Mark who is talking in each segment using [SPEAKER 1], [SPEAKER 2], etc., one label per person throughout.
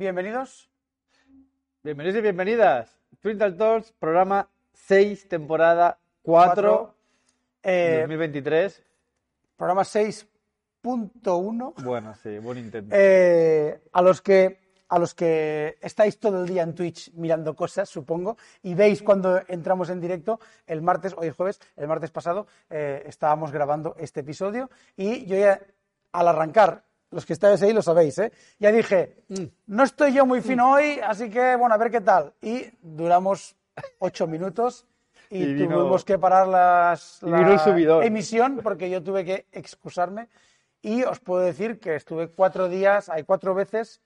[SPEAKER 1] Bienvenidos.
[SPEAKER 2] Bienvenidos y bienvenidas. Twinkle Talks, programa 6, temporada 4,
[SPEAKER 1] Eh,
[SPEAKER 2] 2023.
[SPEAKER 1] programa 6.1.
[SPEAKER 2] Bueno, sí, buen intento.
[SPEAKER 1] Eh, a los que a los que estáis todo el día en Twitch mirando cosas, supongo, y veis cuando entramos en directo el martes, hoy es jueves, el martes pasado eh, estábamos grabando este episodio y yo ya al arrancar, los que estáis ahí lo sabéis, ¿eh? ya dije, no estoy yo muy fino hoy, así que bueno, a ver qué tal. Y duramos ocho minutos y,
[SPEAKER 2] Y vino-
[SPEAKER 1] tuvimos que parar las, la emisión porque yo tuve que excusarme y os puedo decir que estuve cuatro días, hay cuatro veces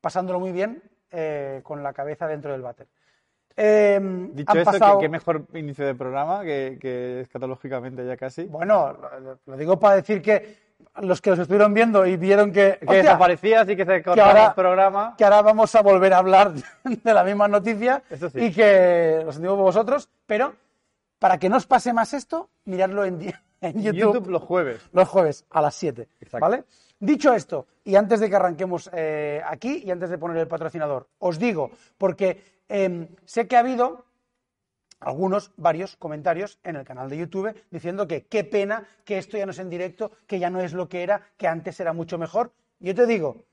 [SPEAKER 1] pasándolo muy bien eh, con la cabeza dentro del váter. Eh,
[SPEAKER 2] Dicho esto,
[SPEAKER 1] pasado-
[SPEAKER 2] ¿qué, qué mejor inicio de programa que, que escatológicamente ya casi.
[SPEAKER 1] Bueno, lo, lo digo para decir que los que los estuvieron viendo y vieron que,
[SPEAKER 2] que desaparecías y que se cortaba
[SPEAKER 1] ahora-
[SPEAKER 2] el programa.
[SPEAKER 1] que ahora vamos a volver a hablar de la misma noticia
[SPEAKER 2] Eso sí.
[SPEAKER 1] y que los digo vosotros, pero para que no os pase más esto, miradlo en, en
[SPEAKER 2] YouTube.
[SPEAKER 1] YouTube,
[SPEAKER 2] los jueves.
[SPEAKER 1] los jueves a las 7.
[SPEAKER 2] Exacto.
[SPEAKER 1] ¿Vale? Dicho esto, y antes de que arranquemos eh, aquí y antes de poner el patrocinador, os digo, porque em, sé que ha habido algunos, varios comentarios en el canal de YouTube diciendo que qué pena que esto ya no es en directo, que ya no es lo que era, que antes era mucho mejor. Yo te digo,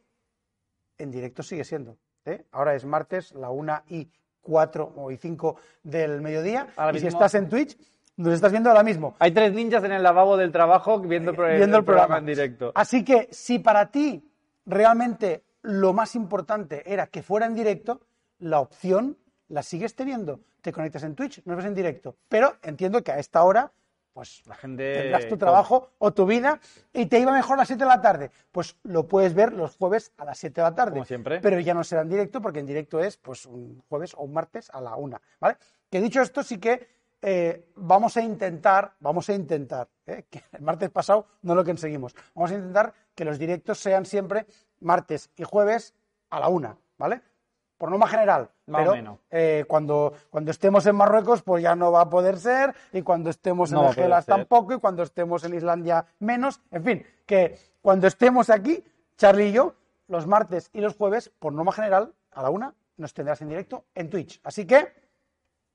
[SPEAKER 1] en directo sigue siendo. ¿eh? Ahora es martes, la 1 y 4 o y 5 del mediodía.
[SPEAKER 2] Ahora
[SPEAKER 1] y si estás en Twitch, nos estás viendo ahora mismo.
[SPEAKER 2] Hay tres ninjas en el lavabo del trabajo viendo el
[SPEAKER 1] programa
[SPEAKER 2] en directo.
[SPEAKER 1] Así que si para ti realmente lo más importante era que fuera en directo, la opción la sigues teniendo. Te conectas en Twitch, nos ves en directo. Pero entiendo que a esta hora, pues
[SPEAKER 2] La gente.
[SPEAKER 1] tendrás tu trabajo o tu vida y te iba mejor a las 7 de la tarde. Pues lo puedes ver los jueves a las 7 de la tarde.
[SPEAKER 2] Como siempre.
[SPEAKER 1] Pero ya no será en directo porque en directo es pues un jueves o un martes a la 1. ¿Vale? Que dicho esto, sí que eh, vamos a intentar, vamos a intentar, ¿eh? que el martes pasado no lo conseguimos. Vamos a intentar que los directos sean siempre martes y jueves a la 1. ¿Vale? Por norma general.
[SPEAKER 2] Más o
[SPEAKER 1] pero,
[SPEAKER 2] menos.
[SPEAKER 1] eh, cuando, cuando estemos en Marruecos, pues ya no va a poder ser, y cuando estemos en
[SPEAKER 2] No va a
[SPEAKER 1] las
[SPEAKER 2] poder
[SPEAKER 1] Gelas
[SPEAKER 2] ser.
[SPEAKER 1] tampoco, y cuando estemos en Islandia menos. En fin, que cuando estemos aquí, Charlie y yo, los martes y los jueves, por norma general, a la una, nos tendrás en directo en Twitch. Así que,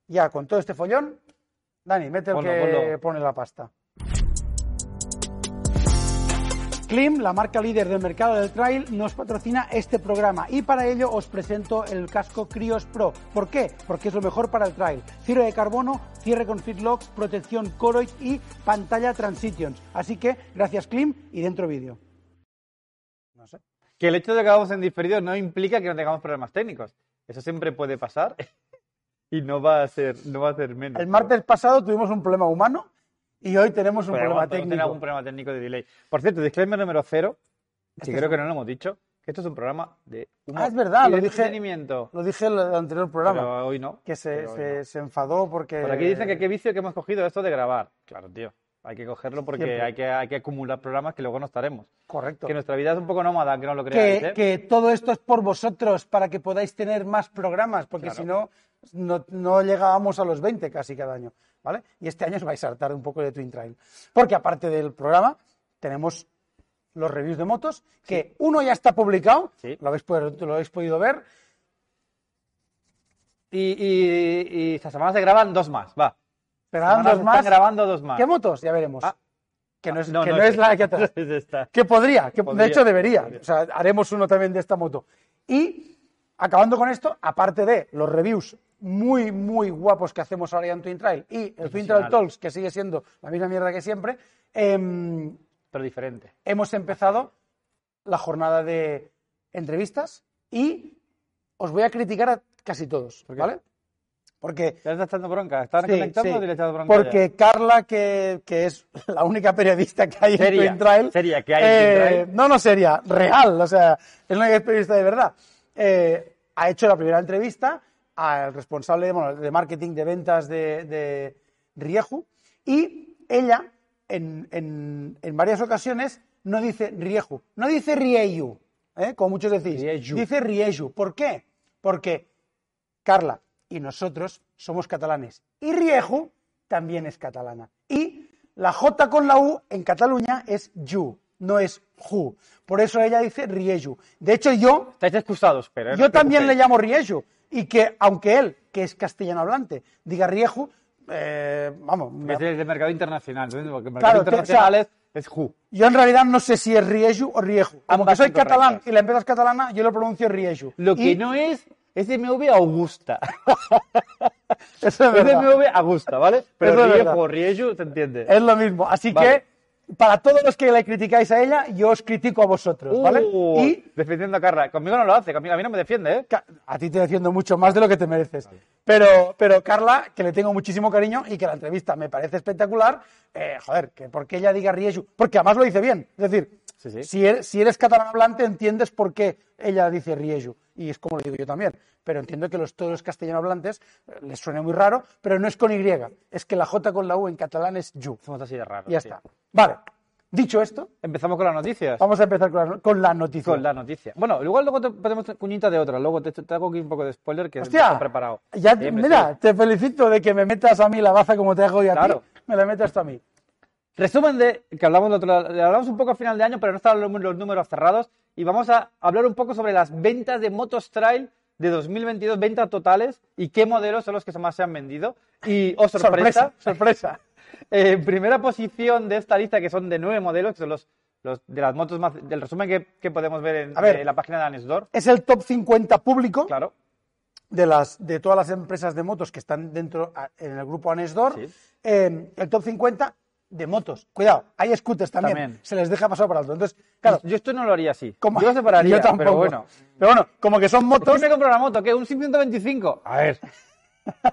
[SPEAKER 1] ya con todo este follón, Dani, mete el
[SPEAKER 2] Ponlo,
[SPEAKER 1] que
[SPEAKER 2] ponlo.
[SPEAKER 1] pone la pasta. Klim, la marca líder del mercado del trail, nos patrocina este programa y para ello os presento el casco Crios Pro. ¿Por qué? Porque es lo mejor para el trail. Cierre de carbono, cierre con Fitlocks, protección Coroid y pantalla Transitions. Así que gracias Klim y dentro vídeo. No sé.
[SPEAKER 2] Que el hecho de que hagamos en diferido no implica que no tengamos problemas técnicos. Eso siempre puede pasar y no va a ser, no va a ser menos.
[SPEAKER 1] El martes pasado tuvimos un problema humano y hoy tenemos un
[SPEAKER 2] Podemos-
[SPEAKER 1] problema técnico.
[SPEAKER 2] algún problema técnico de delay. Por cierto, disclaimer número cero, que
[SPEAKER 1] Este
[SPEAKER 2] creo que no lo hemos dicho, que esto es un programa de humor
[SPEAKER 1] Ah, es verdad,
[SPEAKER 2] y
[SPEAKER 1] lo
[SPEAKER 2] de
[SPEAKER 1] dije-. Lo dije en el anterior programa,
[SPEAKER 2] Pero hoy no.
[SPEAKER 1] que se,
[SPEAKER 2] Pero hoy
[SPEAKER 1] se-
[SPEAKER 2] no.
[SPEAKER 1] se enfadó porque...
[SPEAKER 2] Por aquí dicen que qué vicio que hemos cogido esto de grabar. Claro, tío. Hay que cogerlo porque
[SPEAKER 1] Siempre.
[SPEAKER 2] hay que, hay que acumular programas que luego no estaremos.
[SPEAKER 1] Correcto.
[SPEAKER 2] Que nuestra vida es un poco nómada, que no lo creáis,
[SPEAKER 1] que,
[SPEAKER 2] ¿eh?
[SPEAKER 1] que todo esto es por vosotros, para que podáis tener más programas, porque
[SPEAKER 2] Claro.
[SPEAKER 1] si no, no, no llegábamos a los 20 casi cada año, ¿vale? Y este año os vais a hartar un poco de Twin Trail. Porque aparte del programa, tenemos los reviews de motos, que uno ya está publicado,
[SPEAKER 2] Sí.
[SPEAKER 1] lo, habéis, podido- lo habéis podido ver,
[SPEAKER 2] Y, y, y esta semana se graban dos más, va. semana
[SPEAKER 1] dos
[SPEAKER 2] se
[SPEAKER 1] más.
[SPEAKER 2] están grabando dos más.
[SPEAKER 1] ¿Qué motos? Ya veremos.
[SPEAKER 2] Ah.
[SPEAKER 1] que no es,
[SPEAKER 2] No,
[SPEAKER 1] que
[SPEAKER 2] no,
[SPEAKER 1] no
[SPEAKER 2] es
[SPEAKER 1] es la que atrás.
[SPEAKER 2] Es.
[SPEAKER 1] Que podría, que
[SPEAKER 2] Podría,
[SPEAKER 1] de hecho debería.
[SPEAKER 2] podría.
[SPEAKER 1] O sea, haremos uno también de esta moto. Y acabando con esto, aparte de los reviews muy, muy guapos que hacemos ahora ya en Twin Trail y el Twin Trail. Talks, que sigue siendo la misma mierda que siempre, em,
[SPEAKER 2] Pero diferente.
[SPEAKER 1] hemos empezado la jornada de entrevistas y os voy a criticar a casi todos,
[SPEAKER 2] ¿Por?
[SPEAKER 1] ¿vale? Porque
[SPEAKER 2] ¿Ya le estás echando bronca? ¿Están
[SPEAKER 1] Sí,
[SPEAKER 2] conectando
[SPEAKER 1] sí.
[SPEAKER 2] le bronca? ya?
[SPEAKER 1] Porque Carla, que, que es la única periodista que hay
[SPEAKER 2] Seria,
[SPEAKER 1] en Twin Trail.
[SPEAKER 2] seria que hay en
[SPEAKER 1] eh,
[SPEAKER 2] Twin Trail.
[SPEAKER 1] No, no seria, real. O sea, es la única periodista de verdad. Eh, ha hecho la primera entrevista al responsable bueno, de marketing de ventas de, de Rieju y ella, en, en- en varias ocasiones, no dice Rieju, no dice Rieju, ¿eh? como muchos decís.
[SPEAKER 2] Rieju.
[SPEAKER 1] Dice Rieju. ¿Por qué? Porque Carla y nosotros somos catalanes. Y Rieju también es catalana. Y la J con la U en Cataluña es Ju, no es Ju. Por eso ella dice Rieju. De hecho, yo,
[SPEAKER 2] Estáis excusados, pero... no
[SPEAKER 1] yo también le llamo Rieju. Y que, aunque él, que es castellano hablante, diga Rieju, eh, vamos,
[SPEAKER 2] es de mercado internacional. ¿entiendes? Porque el mercado
[SPEAKER 1] Claro, te-
[SPEAKER 2] internacional
[SPEAKER 1] o sea,
[SPEAKER 2] es, es Who.
[SPEAKER 1] yo en realidad no sé si es Rieju o Rieju. Como que soy catalán y la empresa es catalana, yo lo pronuncio Rieju.
[SPEAKER 2] Lo que no es es MV Augusta.
[SPEAKER 1] eso es.
[SPEAKER 2] MV Augusta, ¿vale? Pero Riejo Rieju se entiende.
[SPEAKER 1] Es lo mismo. Así
[SPEAKER 2] Vale.
[SPEAKER 1] que, para todos los que le criticáis a ella, yo os critico a vosotros, ¿vale?
[SPEAKER 2] Uh,
[SPEAKER 1] Y
[SPEAKER 2] Defendiendo a Carla. Conmigo no lo hace, conmigo- a mí no me defiende, ¿eh?
[SPEAKER 1] A ti te defiendo mucho más de lo que te mereces. Pero, pero Carla, que le tengo muchísimo cariño y que la entrevista me parece espectacular, eh, joder, que porque ella diga Rieju, porque además lo dice bien. Es decir,
[SPEAKER 2] Sí, sí.
[SPEAKER 1] Si, eres, si eres catalán hablante, entiendes por qué ella dice Rieju. Y es como lo digo yo también. Pero entiendo que los, todos los castellano hablantes eh, les suene muy raro, pero no es con Y. Es que la J con la U en catalán es Ju.
[SPEAKER 2] Somos así de raros.
[SPEAKER 1] Ya
[SPEAKER 2] tío.
[SPEAKER 1] está. Vale. Dicho esto,
[SPEAKER 2] Empezamos con las noticias.
[SPEAKER 1] vamos a empezar con la, con la noticia.
[SPEAKER 2] Con la noticia. Bueno, igual luego te ponemos cuñita de otra. Luego te, te hago aquí un poco de spoiler que
[SPEAKER 1] Hostia,
[SPEAKER 2] está preparado.
[SPEAKER 1] Ya, mira,
[SPEAKER 2] sí.
[SPEAKER 1] te felicito de que me metas a mí la baza como te hago yo a
[SPEAKER 2] Claro.
[SPEAKER 1] ti. Me la metas tú a mí.
[SPEAKER 2] Resumen de que hablamos, de otro- hablamos un poco a final de año, pero no estaban los, los números cerrados. Y vamos a hablar un poco sobre las ventas de Motos Trail de 2022, ventas totales y qué modelos son los que más se han vendido. Y, oh sorpresa,
[SPEAKER 1] sorpresa.
[SPEAKER 2] eh, en primera posición de esta lista, que son de nueve modelos, que son los, los de las motos más. del resumen que, que podemos ver en
[SPEAKER 1] ver.
[SPEAKER 2] eh, la página de Anesdor.
[SPEAKER 1] Es el top 50 público
[SPEAKER 2] Claro.
[SPEAKER 1] de, las, de todas las empresas de motos que están dentro en el grupo Anesdor.
[SPEAKER 2] Sí.
[SPEAKER 1] Eh, el top 50 de motos. Cuidado, hay scooters también.
[SPEAKER 2] También.
[SPEAKER 1] Se les deja pasar por alto. Entonces, claro,
[SPEAKER 2] Yo esto no lo haría así.
[SPEAKER 1] como,
[SPEAKER 2] yo lo separaría,
[SPEAKER 1] yo tampoco.
[SPEAKER 2] pero bueno.
[SPEAKER 1] Pero bueno, como que son motos,
[SPEAKER 2] ¿Quién me compra una moto? ¿Qué? ¿Un 125? A ver.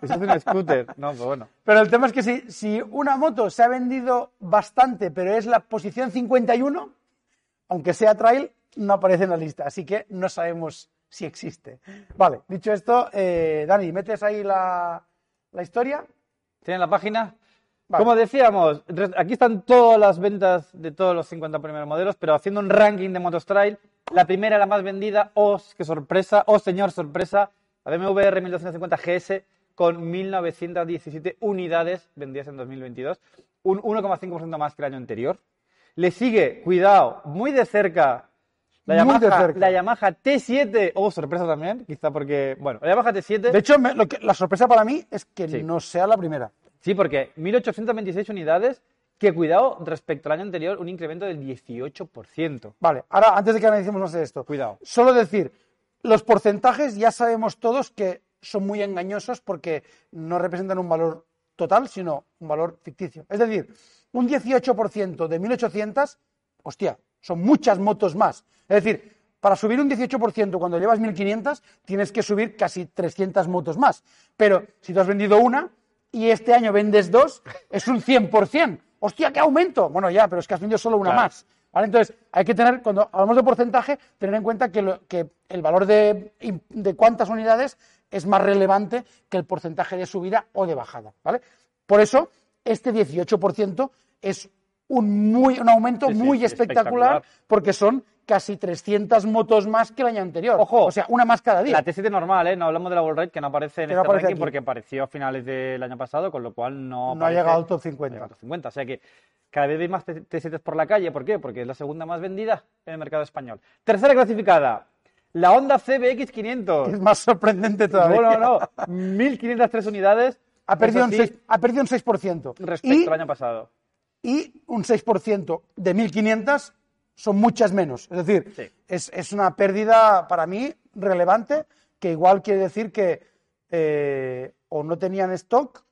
[SPEAKER 2] Eso es un scooter. No, pues bueno.
[SPEAKER 1] pero el tema es que si, si una moto se ha vendido bastante, pero es la posición 51, aunque sea trail, no aparece en la lista. Así que no sabemos si existe. Vale, dicho esto, eh, Dani, ¿metes ahí la, la historia?
[SPEAKER 2] ¿Tienen la página?
[SPEAKER 1] Vale.
[SPEAKER 2] Como decíamos, aquí están todas las ventas de todos los 50 primeros modelos, pero haciendo un ranking de Motos Trail, la primera, la más vendida, oh, qué sorpresa, oh, señor, sorpresa, la BMW R1250 GS con 1.917 unidades vendidas en 2022, un 1,5% más que el año anterior. Le sigue, cuidado, muy de cerca, la Yamaha,
[SPEAKER 1] cerca.
[SPEAKER 2] la Yamaha T7, oh, sorpresa también, quizá porque, bueno, la Yamaha T7...
[SPEAKER 1] De hecho, me- lo que- la sorpresa para mí es que
[SPEAKER 2] Sí.
[SPEAKER 1] no sea la primera.
[SPEAKER 2] Sí, porque 1.826 unidades, que cuidado, respecto al año anterior, un incremento del 18%.
[SPEAKER 1] Vale, ahora antes de que analicemos más de esto,
[SPEAKER 2] Cuidado.
[SPEAKER 1] solo decir, los porcentajes ya sabemos todos que son muy engañosos porque no representan un valor total, sino un valor ficticio. Es decir, un 18% de 1800, hostia, son muchas motos más. Es decir, para subir un 18% cuando llevas 1500, tienes que subir casi 300 motos más. Pero si tú has vendido una y este año vendes dos, es un 100%. Hostia, qué aumento. Bueno, ya, pero es que has vendido solo una
[SPEAKER 2] Claro.
[SPEAKER 1] más. ¿Vale? Entonces, hay que tener, cuando hablamos de porcentaje, tener en cuenta que, lo- que el valor de, de cuántas unidades es más relevante que el porcentaje de subida o de bajada. ¿vale? Por eso, este 18% es un, muy, un aumento
[SPEAKER 2] Sí,
[SPEAKER 1] muy
[SPEAKER 2] sí,
[SPEAKER 1] espectacular,
[SPEAKER 2] espectacular.
[SPEAKER 1] porque son casi 300 motos más que el año anterior.
[SPEAKER 2] Ojo,
[SPEAKER 1] o sea, una más cada día.
[SPEAKER 2] La T7 normal, ¿eh? No hablamos de la World Ride, que no aparece en este
[SPEAKER 1] aparece
[SPEAKER 2] ranking
[SPEAKER 1] aquí.
[SPEAKER 2] porque apareció a finales del año pasado, con lo cual no
[SPEAKER 1] No ha llegado al top
[SPEAKER 2] no ha
[SPEAKER 1] 50.
[SPEAKER 2] llegado al top 50. O sea que cada vez veis más T- T7 por la calle. ¿Por qué? Porque es la segunda más vendida en el mercado español. Tercera clasificada, la Honda CBX500.
[SPEAKER 1] Es más sorprendente todavía.
[SPEAKER 2] No, no, no. 1.503 unidades.
[SPEAKER 1] Ha perdido, un
[SPEAKER 2] sí,
[SPEAKER 1] 6, ha perdido un 6%.
[SPEAKER 2] respecto
[SPEAKER 1] y,
[SPEAKER 2] al año pasado.
[SPEAKER 1] y un 6% de 1.500 son muchas menos. Es decir,
[SPEAKER 2] Sí.
[SPEAKER 1] es, es una pérdida para mí relevante, que igual quiere decir que eh, o no tenían stock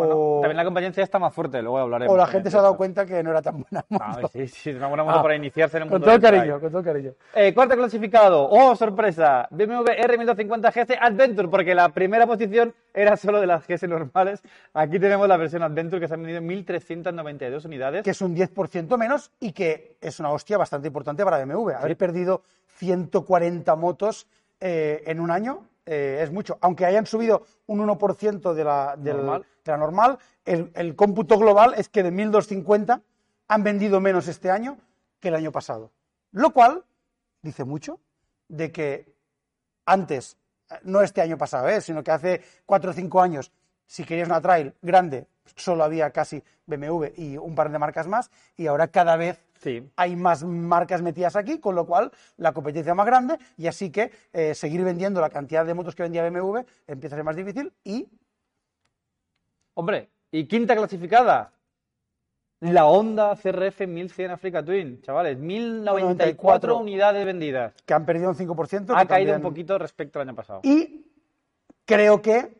[SPEAKER 1] o,
[SPEAKER 2] También la competencia está más fuerte, luego hablaremos.
[SPEAKER 1] o la gente se ha dado cuenta que no era tan buena moto.
[SPEAKER 2] Ah, sí, sí, es una buena moto
[SPEAKER 1] Ah,
[SPEAKER 2] para iniciarse en el
[SPEAKER 1] Con
[SPEAKER 2] mundo
[SPEAKER 1] todo el
[SPEAKER 2] del
[SPEAKER 1] cariño, con todo el cariño.
[SPEAKER 2] Eh, cuarto clasificado, oh sorpresa, BMW R1250 GS Adventure, porque la primera posición era solo de las GS normales. Aquí tenemos la versión Adventure que se han vendido en 1.392 unidades.
[SPEAKER 1] que es un 10% menos y que es una hostia bastante importante para BMW. Haber perdido 140 motos eh, en un año eh, es mucho. Aunque hayan subido un 1% de la, del-
[SPEAKER 2] Normal.
[SPEAKER 1] La normal, el, el cómputo global es que de 1.250 han vendido menos este año que el año pasado. Lo cual dice mucho de que antes, eh, no este año pasado, ¿eh? sino que hace 4 o 5 años, si querías una trail grande, solo había casi BMW y un par de marcas más, y ahora cada vez
[SPEAKER 2] Sí.
[SPEAKER 1] hay más marcas metidas aquí, con lo cual la competencia es más grande, y así que eh, seguir vendiendo la cantidad de motos que vendía BMW empieza a ser más difícil, y
[SPEAKER 2] Hombre, y quinta clasificada, la Honda CRF 1100 Africa Twin, chavales, 1094
[SPEAKER 1] 94
[SPEAKER 2] unidades vendidas.
[SPEAKER 1] que han perdido un 5%.
[SPEAKER 2] Ha caído
[SPEAKER 1] también-
[SPEAKER 2] un poquito respecto al año pasado.
[SPEAKER 1] Y creo que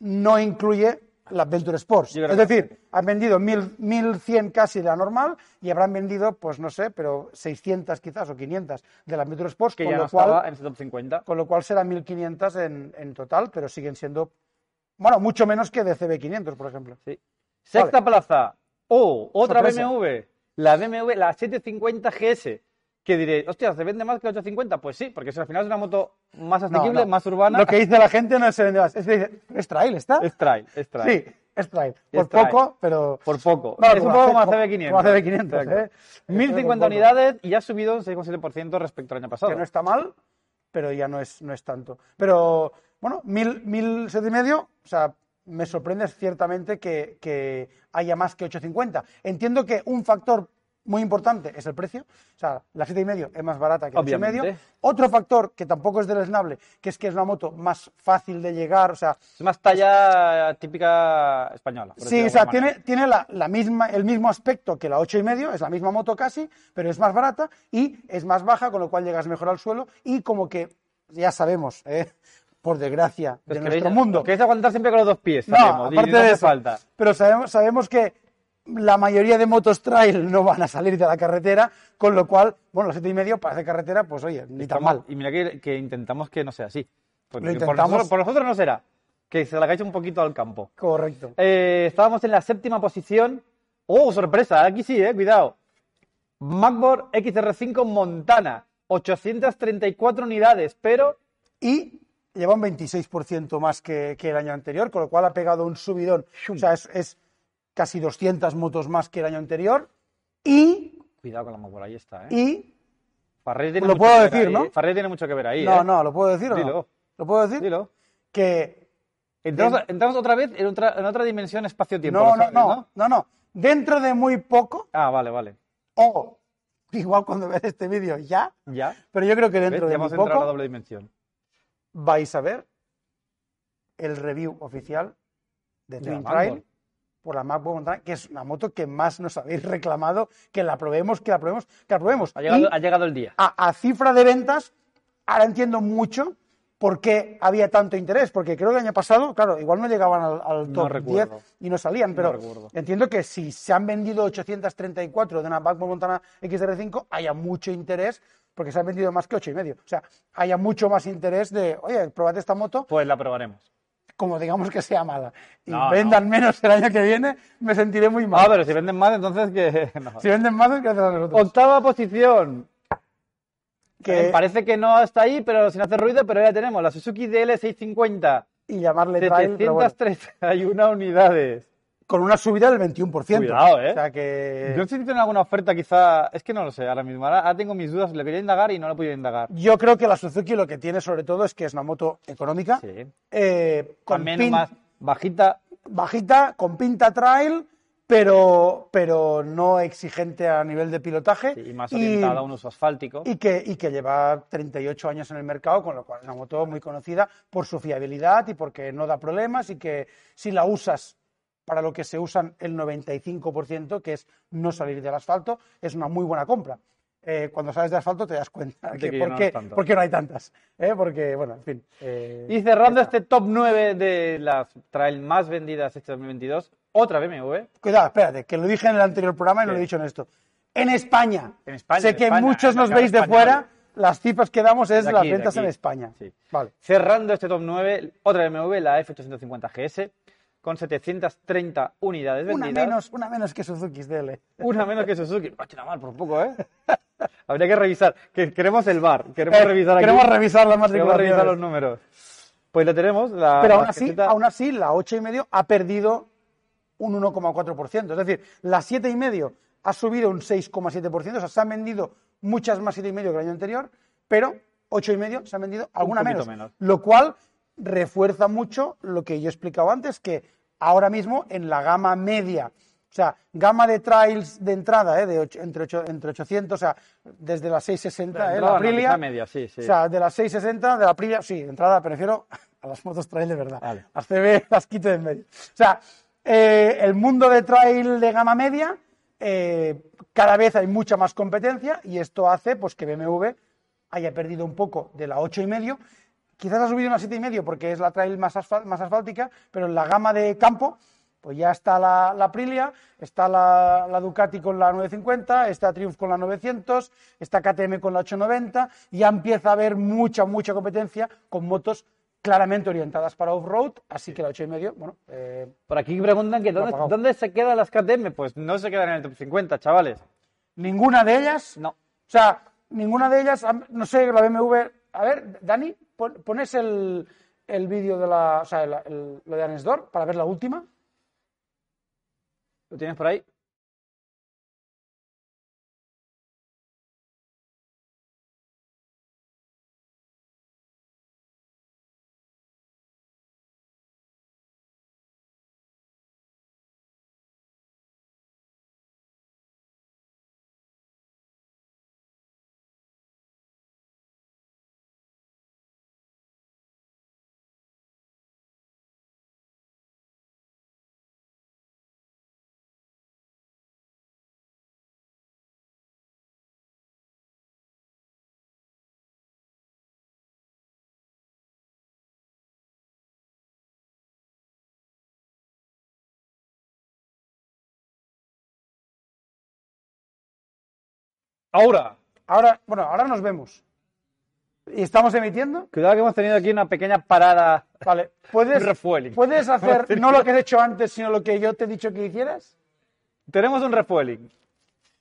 [SPEAKER 1] no incluye la Adventure Sports. Es
[SPEAKER 2] que
[SPEAKER 1] decir, han vendido 1000, 1100 casi de la normal y habrán vendido, pues no sé, pero 600 quizás o 500 de la Adventure Sports,
[SPEAKER 2] que
[SPEAKER 1] con
[SPEAKER 2] ya
[SPEAKER 1] lo,
[SPEAKER 2] no estaba
[SPEAKER 1] cual,
[SPEAKER 2] en ese top 50.
[SPEAKER 1] con lo cual serán 1500 en, en total, pero siguen siendo, bueno, mucho menos que de CB500, por ejemplo.
[SPEAKER 2] Sí. Sexta plaza. Oh, otra
[SPEAKER 1] Sorpresa.
[SPEAKER 2] BMW. La BMW, la 750 GS. Que diré, hostia, ¿se vende más que la 850? Pues sí, porque si al final es una moto más asequible,
[SPEAKER 1] no.
[SPEAKER 2] más urbana.
[SPEAKER 1] Lo que dice la gente no se vende más. Es, es trail, ¿está?
[SPEAKER 2] Es trail, es trail.
[SPEAKER 1] Sí, es trail.
[SPEAKER 2] Es
[SPEAKER 1] Por
[SPEAKER 2] trail.
[SPEAKER 1] poco, pero...
[SPEAKER 2] Por poco.
[SPEAKER 1] No,
[SPEAKER 2] es un poco como
[SPEAKER 1] como-
[SPEAKER 2] CB500.
[SPEAKER 1] como CB500,
[SPEAKER 2] Exacto.
[SPEAKER 1] ¿eh? Esto es
[SPEAKER 2] 1050
[SPEAKER 1] por poco.
[SPEAKER 2] unidades y ya ha subido un 6,7% respecto al año pasado.
[SPEAKER 1] que no está mal, pero ya no es, no es tanto. Pero, bueno, mil, mil siete y medio, o sea, me sorprende ciertamente que, que haya más que 850. Entiendo que un factor muy importante es el precio, o sea, la siete y medio es más barata que la ocho y medio.
[SPEAKER 2] Obviamente.
[SPEAKER 1] Otro factor que tampoco es deleznable, que es que es una moto más fácil de llegar, o sea,
[SPEAKER 2] Es más talla típica española.
[SPEAKER 1] Sí, o sea, tiene, tiene la, la misma, el mismo aspecto que la ocho y medio, es la misma moto casi, pero es más barata y es más baja, con lo cual llegas mejor al suelo y como que ya sabemos, ¿eh? Por desgracia de nuestro mundo.
[SPEAKER 2] os queréis aguantar siempre con los dos pies,
[SPEAKER 1] No,
[SPEAKER 2] sabemos, y
[SPEAKER 1] aparte
[SPEAKER 2] no
[SPEAKER 1] de eso,
[SPEAKER 2] falta.
[SPEAKER 1] pero sabemos, sabemos que la mayoría de motos trail no van a salir de la carretera, con lo cual, bueno, las siete y medio para hacer carretera, pues oye, ni tan mal.
[SPEAKER 2] Y mira que, que intentamos que no sea así. Porque
[SPEAKER 1] Lo
[SPEAKER 2] por
[SPEAKER 1] intentamos.
[SPEAKER 2] nosotros, por nosotros no será. Que se la hagáis un poquito al campo.
[SPEAKER 1] Correcto.
[SPEAKER 2] Eh, estábamos en la séptima posición. ¡Oh, sorpresa! Aquí sí, eh, cuidado. MacBook XR5 Montana. 834 unidades, pero
[SPEAKER 1] y lleva un 26% más que, que el año anterior, con lo cual ha pegado un subidón. O sea, es, es casi 200 motos más que el año anterior. Y,
[SPEAKER 2] Cuidado con la está, ¿eh?
[SPEAKER 1] y
[SPEAKER 2] Farrell tiene
[SPEAKER 1] Lo
[SPEAKER 2] mucho
[SPEAKER 1] puedo
[SPEAKER 2] que ver
[SPEAKER 1] decir,
[SPEAKER 2] ahí,
[SPEAKER 1] ¿no?
[SPEAKER 2] ¿eh? Farrell tiene mucho que ver ahí,
[SPEAKER 1] no,
[SPEAKER 2] ¿eh?
[SPEAKER 1] no, ¿lo puedo decir o no?
[SPEAKER 2] Dilo.
[SPEAKER 1] ¿Lo puedo decir?
[SPEAKER 2] Dilo.
[SPEAKER 1] Que
[SPEAKER 2] Entramos, entramos otra vez en otra, en otra dimensión espacio-tiempo.
[SPEAKER 1] no, no,
[SPEAKER 2] sabes,
[SPEAKER 1] no, no, no. Dentro de muy poco,
[SPEAKER 2] Ah, vale, vale.
[SPEAKER 1] o igual cuando veas este vídeo ya,
[SPEAKER 2] Ya.
[SPEAKER 1] pero yo creo que
[SPEAKER 2] ¿Ves?
[SPEAKER 1] dentro
[SPEAKER 2] Ya
[SPEAKER 1] de muy
[SPEAKER 2] hemos entrado a la
[SPEAKER 1] poco
[SPEAKER 2] doble dimensión.
[SPEAKER 1] Vais a ver el review oficial de Twin. Trail por la MacBook Montana, que es una moto que más nos habéis reclamado que la probemos, que la probemos, que la probemos.
[SPEAKER 2] Ha llegado, ha llegado el día.
[SPEAKER 1] a, a cifra de ventas, ahora entiendo mucho por qué había tanto interés, porque creo que el año pasado, claro, igual no llegaban al, al
[SPEAKER 2] No
[SPEAKER 1] top
[SPEAKER 2] recuerdo.
[SPEAKER 1] 10 y no salían, pero
[SPEAKER 2] recuerdo.
[SPEAKER 1] entiendo que si se han vendido 834 de una MacBook Montana XR5, haya mucho interés, porque se han vendido más que 8 y medio. O sea, haya mucho más interés de, oye, probad esta moto,
[SPEAKER 2] Pues la probaremos.
[SPEAKER 1] como digamos que sea mala, y
[SPEAKER 2] No,
[SPEAKER 1] vendan menos el año que viene, me sentiré muy mal.
[SPEAKER 2] Ah, pero si venden más, entonces que. no.
[SPEAKER 1] Si venden más, es gracias a nosotros.
[SPEAKER 2] Octava posición.
[SPEAKER 1] Que-
[SPEAKER 2] Eh, Parece que no está ahí, pero sin hacer ruido, pero ya tenemos la Suzuki DL650.
[SPEAKER 1] Y llamarle trail, pero bueno,
[SPEAKER 2] 731 unidades.
[SPEAKER 1] Con una subida del 21%.
[SPEAKER 2] Cuidado, ¿eh?
[SPEAKER 1] O sea que...
[SPEAKER 2] No sé si tienen alguna oferta, quizá. Es que no lo sé ahora mismo. Ahora, ahora tengo mis dudas. Le quería indagar y no he podido indagar.
[SPEAKER 1] Yo creo que la Suzuki lo que tiene sobre todo es que es una moto económica,
[SPEAKER 2] Sí.
[SPEAKER 1] eh, con
[SPEAKER 2] También
[SPEAKER 1] pin-
[SPEAKER 2] más bajita.
[SPEAKER 1] bajita, con pinta trail, pero, pero no exigente a nivel de pilotaje.
[SPEAKER 2] sí, y más
[SPEAKER 1] y,
[SPEAKER 2] orientada a un uso asfáltico.
[SPEAKER 1] y que, y que lleva 38 años en el mercado, con lo cual es una moto muy conocida por su fiabilidad y porque no da problemas y que si la usas para lo que se usan el 95%, que es no salir del asfalto, es una muy buena compra. eh, cuando sales de asfalto te das cuenta
[SPEAKER 2] De
[SPEAKER 1] que
[SPEAKER 2] que
[SPEAKER 1] por,
[SPEAKER 2] no
[SPEAKER 1] qué, por qué no hay tantas. ¿eh? Porque, bueno, en fin. eh,
[SPEAKER 2] Y cerrando este top 9 de las trail más vendidas este 2022, otra BMW.
[SPEAKER 1] Cuidado, espérate, que lo dije en el anterior programa y no lo he dicho en esto. En España.
[SPEAKER 2] En España,
[SPEAKER 1] sé
[SPEAKER 2] en
[SPEAKER 1] que
[SPEAKER 2] España,
[SPEAKER 1] muchos nos veis de fuera. Las cifras que damos es las
[SPEAKER 2] aquí, de
[SPEAKER 1] ventas en. España.
[SPEAKER 2] Sí.
[SPEAKER 1] Vale.
[SPEAKER 2] Cerrando este top 9, otra BMW, la F850 GS, con 730 unidades
[SPEAKER 1] Una
[SPEAKER 2] vendidas.
[SPEAKER 1] menos, una menos que Suzuki SDL.
[SPEAKER 2] Una menos que Suzuki. Tira mal por poco, ¿eh? Habría que revisar. Que queremos el bar. Queremos
[SPEAKER 1] Eh,
[SPEAKER 2] revisar aquí.
[SPEAKER 1] queremos revisar las
[SPEAKER 2] Queremos revisar los números. Pues lo tenemos. La,
[SPEAKER 1] Pero
[SPEAKER 2] la
[SPEAKER 1] aún así,
[SPEAKER 2] caseta-
[SPEAKER 1] aún así, la 8,5 ha perdido un 1,4%. Es decir, la 7,5 ha subido un 6,7%. O sea, se han vendido muchas más 7,5 que el año anterior, pero 8,5 se han vendido alguna menos,
[SPEAKER 2] menos.
[SPEAKER 1] Lo cual refuerza mucho lo que yo he explicado antes, que ahora mismo en la gama media, o sea, gama de trails de entrada, ¿eh? de ocho- entre, ocho- entre 800, o sea, desde las 660, ¿eh?
[SPEAKER 2] entrada,
[SPEAKER 1] la Aprilia,
[SPEAKER 2] quizá media, sí, sí.
[SPEAKER 1] o sea, de las 660, de la Aprilia, sí, de entrada, prefiero a las motos trail de verdad.
[SPEAKER 2] Vale.
[SPEAKER 1] Las CB las quito de en medio. O sea, eh, el mundo de trail de gama media, eh, cada vez hay mucha más competencia y esto hace pues que BMW haya perdido un poco de la 8,5. Quizás ha subido una 7,5 porque es la trail más, asfal- más asfáltica, pero en la gama de campo, pues ya está la, la Aprilia, está la, la Ducati con la 950, está Triumph con la 900, está KTM con la 890, y ya empieza a haber mucha, mucha competencia con motos claramente orientadas para off-road, así que la 8,5, bueno, eh,
[SPEAKER 2] Por aquí preguntan que dónde, dónde se quedan las KTM. Pues no se quedan en el top 50, chavales.
[SPEAKER 1] ninguna de ellas
[SPEAKER 2] No.
[SPEAKER 1] O sea, ninguna de ellas, no sé, la BMW. A ver, Dani, pon- pones el, el vídeo de la. O sea, el- lo de Anesdor para ver la última.
[SPEAKER 2] ¿Lo tienes por ahí? Ahora.
[SPEAKER 1] Ahora, bueno, ahora nos vemos. ¿Y estamos emitiendo?
[SPEAKER 2] Cuidado que hemos tenido aquí una pequeña parada.
[SPEAKER 1] Vale. ¿Puedes,
[SPEAKER 2] Un refueling.
[SPEAKER 1] ¿puedes hacer no lo que has hecho antes, sino lo que yo te he dicho que hicieras?
[SPEAKER 2] Tenemos un refueling.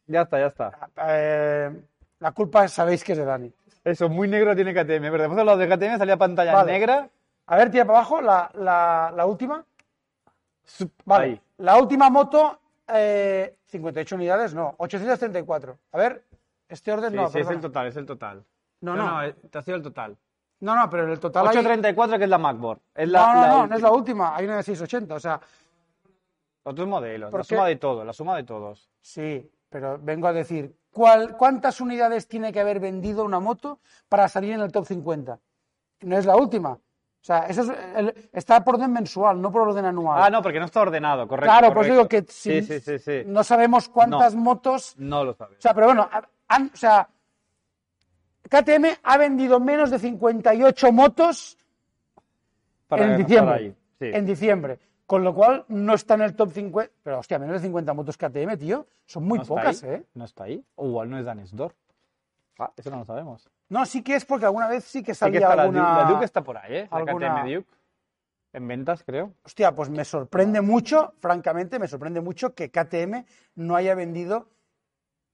[SPEAKER 2] Ya está, ya está.
[SPEAKER 1] Eh, la culpa sabéis que es de Dani.
[SPEAKER 2] Eso, muy negro tiene KTM, ¿verdad? Hemos hablado de KTM, salía pantalla
[SPEAKER 1] Vale.
[SPEAKER 2] negra.
[SPEAKER 1] A ver, tira para abajo la, la, la última. Vale.
[SPEAKER 2] ahí.
[SPEAKER 1] La última moto, eh, 58 unidades, no, 834. A ver, este orden
[SPEAKER 2] Sí,
[SPEAKER 1] no,
[SPEAKER 2] sí, es el total, es el total.
[SPEAKER 1] No, no.
[SPEAKER 2] eh, te ha sido el total.
[SPEAKER 1] No, no, pero en el total hay-
[SPEAKER 2] 834 que es la. Es la,
[SPEAKER 1] No, no,
[SPEAKER 2] la
[SPEAKER 1] no,
[SPEAKER 2] última.
[SPEAKER 1] no es la última, hay una de 680, o sea,
[SPEAKER 2] Otros modelos,
[SPEAKER 1] ¿Por
[SPEAKER 2] la
[SPEAKER 1] qué?
[SPEAKER 2] suma de todo, la suma de todos.
[SPEAKER 1] sí, pero vengo a decir, ¿cuál, ¿cuántas unidades tiene que haber vendido una moto para salir en el top 50? No es la última. O sea, eso es el- está por orden mensual, no por orden anual.
[SPEAKER 2] Ah, no, porque no está ordenado, correcto.
[SPEAKER 1] claro, pues digo que si-
[SPEAKER 2] sí, sí, sí.
[SPEAKER 1] no sabemos cuántas motos
[SPEAKER 2] No lo sabes.
[SPEAKER 1] O sea, pero bueno, han- o sea, KTM ha vendido menos de 58 motos
[SPEAKER 2] Para
[SPEAKER 1] en diciembre.
[SPEAKER 2] ahí, sí.
[SPEAKER 1] En diciembre. Con lo cual no está en el top 50. Pero hostia, menos de 50 motos KTM, tío. Son muy
[SPEAKER 2] ¿No está
[SPEAKER 1] pocas,
[SPEAKER 2] ahí?
[SPEAKER 1] ¿eh?
[SPEAKER 2] ¿No está ahí? O igual no es Danesdor. Ah, eso no lo sabemos.
[SPEAKER 1] No, sí que es porque alguna vez sí que
[SPEAKER 2] Sí
[SPEAKER 1] salía
[SPEAKER 2] que está la,
[SPEAKER 1] alguna...
[SPEAKER 2] Duke, la Duke está por ahí, ¿eh? La
[SPEAKER 1] alguna-
[SPEAKER 2] KTM Duke. En ventas, creo.
[SPEAKER 1] Hostia, pues me sorprende mucho, francamente, me sorprende mucho que KTM no haya vendido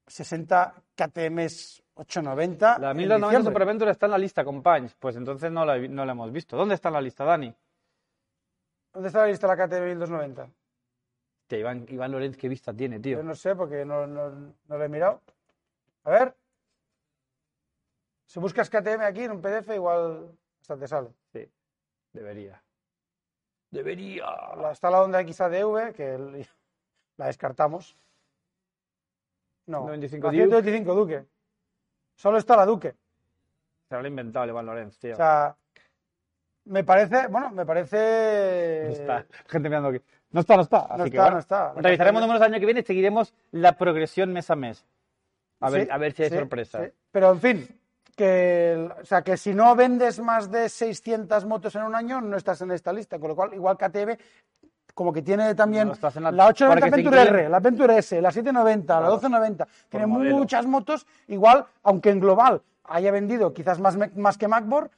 [SPEAKER 1] 60 KTMs 890.
[SPEAKER 2] La
[SPEAKER 1] en
[SPEAKER 2] 1290
[SPEAKER 1] diciembre.
[SPEAKER 2] Super Adventure está en la lista con Punch. Pues entonces no la, no la hemos visto. ¿Dónde está en la lista, Dani?
[SPEAKER 1] ¿Dónde está la lista de la KTM 1290?
[SPEAKER 2] Hostia, Iván, Iván Lorenz, qué vista tiene, tío.
[SPEAKER 1] Yo no sé porque no, no, no lo he mirado. A ver. Si buscas KTM aquí en un PDF, igual hasta te sale.
[SPEAKER 2] Sí, debería. Debería.
[SPEAKER 1] Está la Honda XADV, que la descartamos. No,
[SPEAKER 2] 95
[SPEAKER 1] la
[SPEAKER 2] Duke.
[SPEAKER 1] 125 Duque. Solo está la Duque.
[SPEAKER 2] Se lo ha inventado el Iván Lorenz, tío.
[SPEAKER 1] O sea, me parece, bueno, me parece...
[SPEAKER 2] No está. Gente mirando aquí. No está, no está. Así
[SPEAKER 1] No
[SPEAKER 2] que
[SPEAKER 1] está,
[SPEAKER 2] bueno,
[SPEAKER 1] no está.
[SPEAKER 2] Revisaremos números el año que viene y seguiremos la progresión mes a mes. A ver,
[SPEAKER 1] Sí,
[SPEAKER 2] a ver si hay
[SPEAKER 1] sí,
[SPEAKER 2] sorpresa.
[SPEAKER 1] sí. Pero en fin, que, o sea, que si no vendes más de 600 motos en un año, no estás en esta lista. Con lo cual, igual KTM, como que tiene también
[SPEAKER 2] No la-
[SPEAKER 1] la 890
[SPEAKER 2] porque se
[SPEAKER 1] Adventure R, la Adventure S, la 790, la 1290. Tiene
[SPEAKER 2] modelo.
[SPEAKER 1] muchas motos. Igual, aunque en global haya vendido quizás más, más que MacBoard,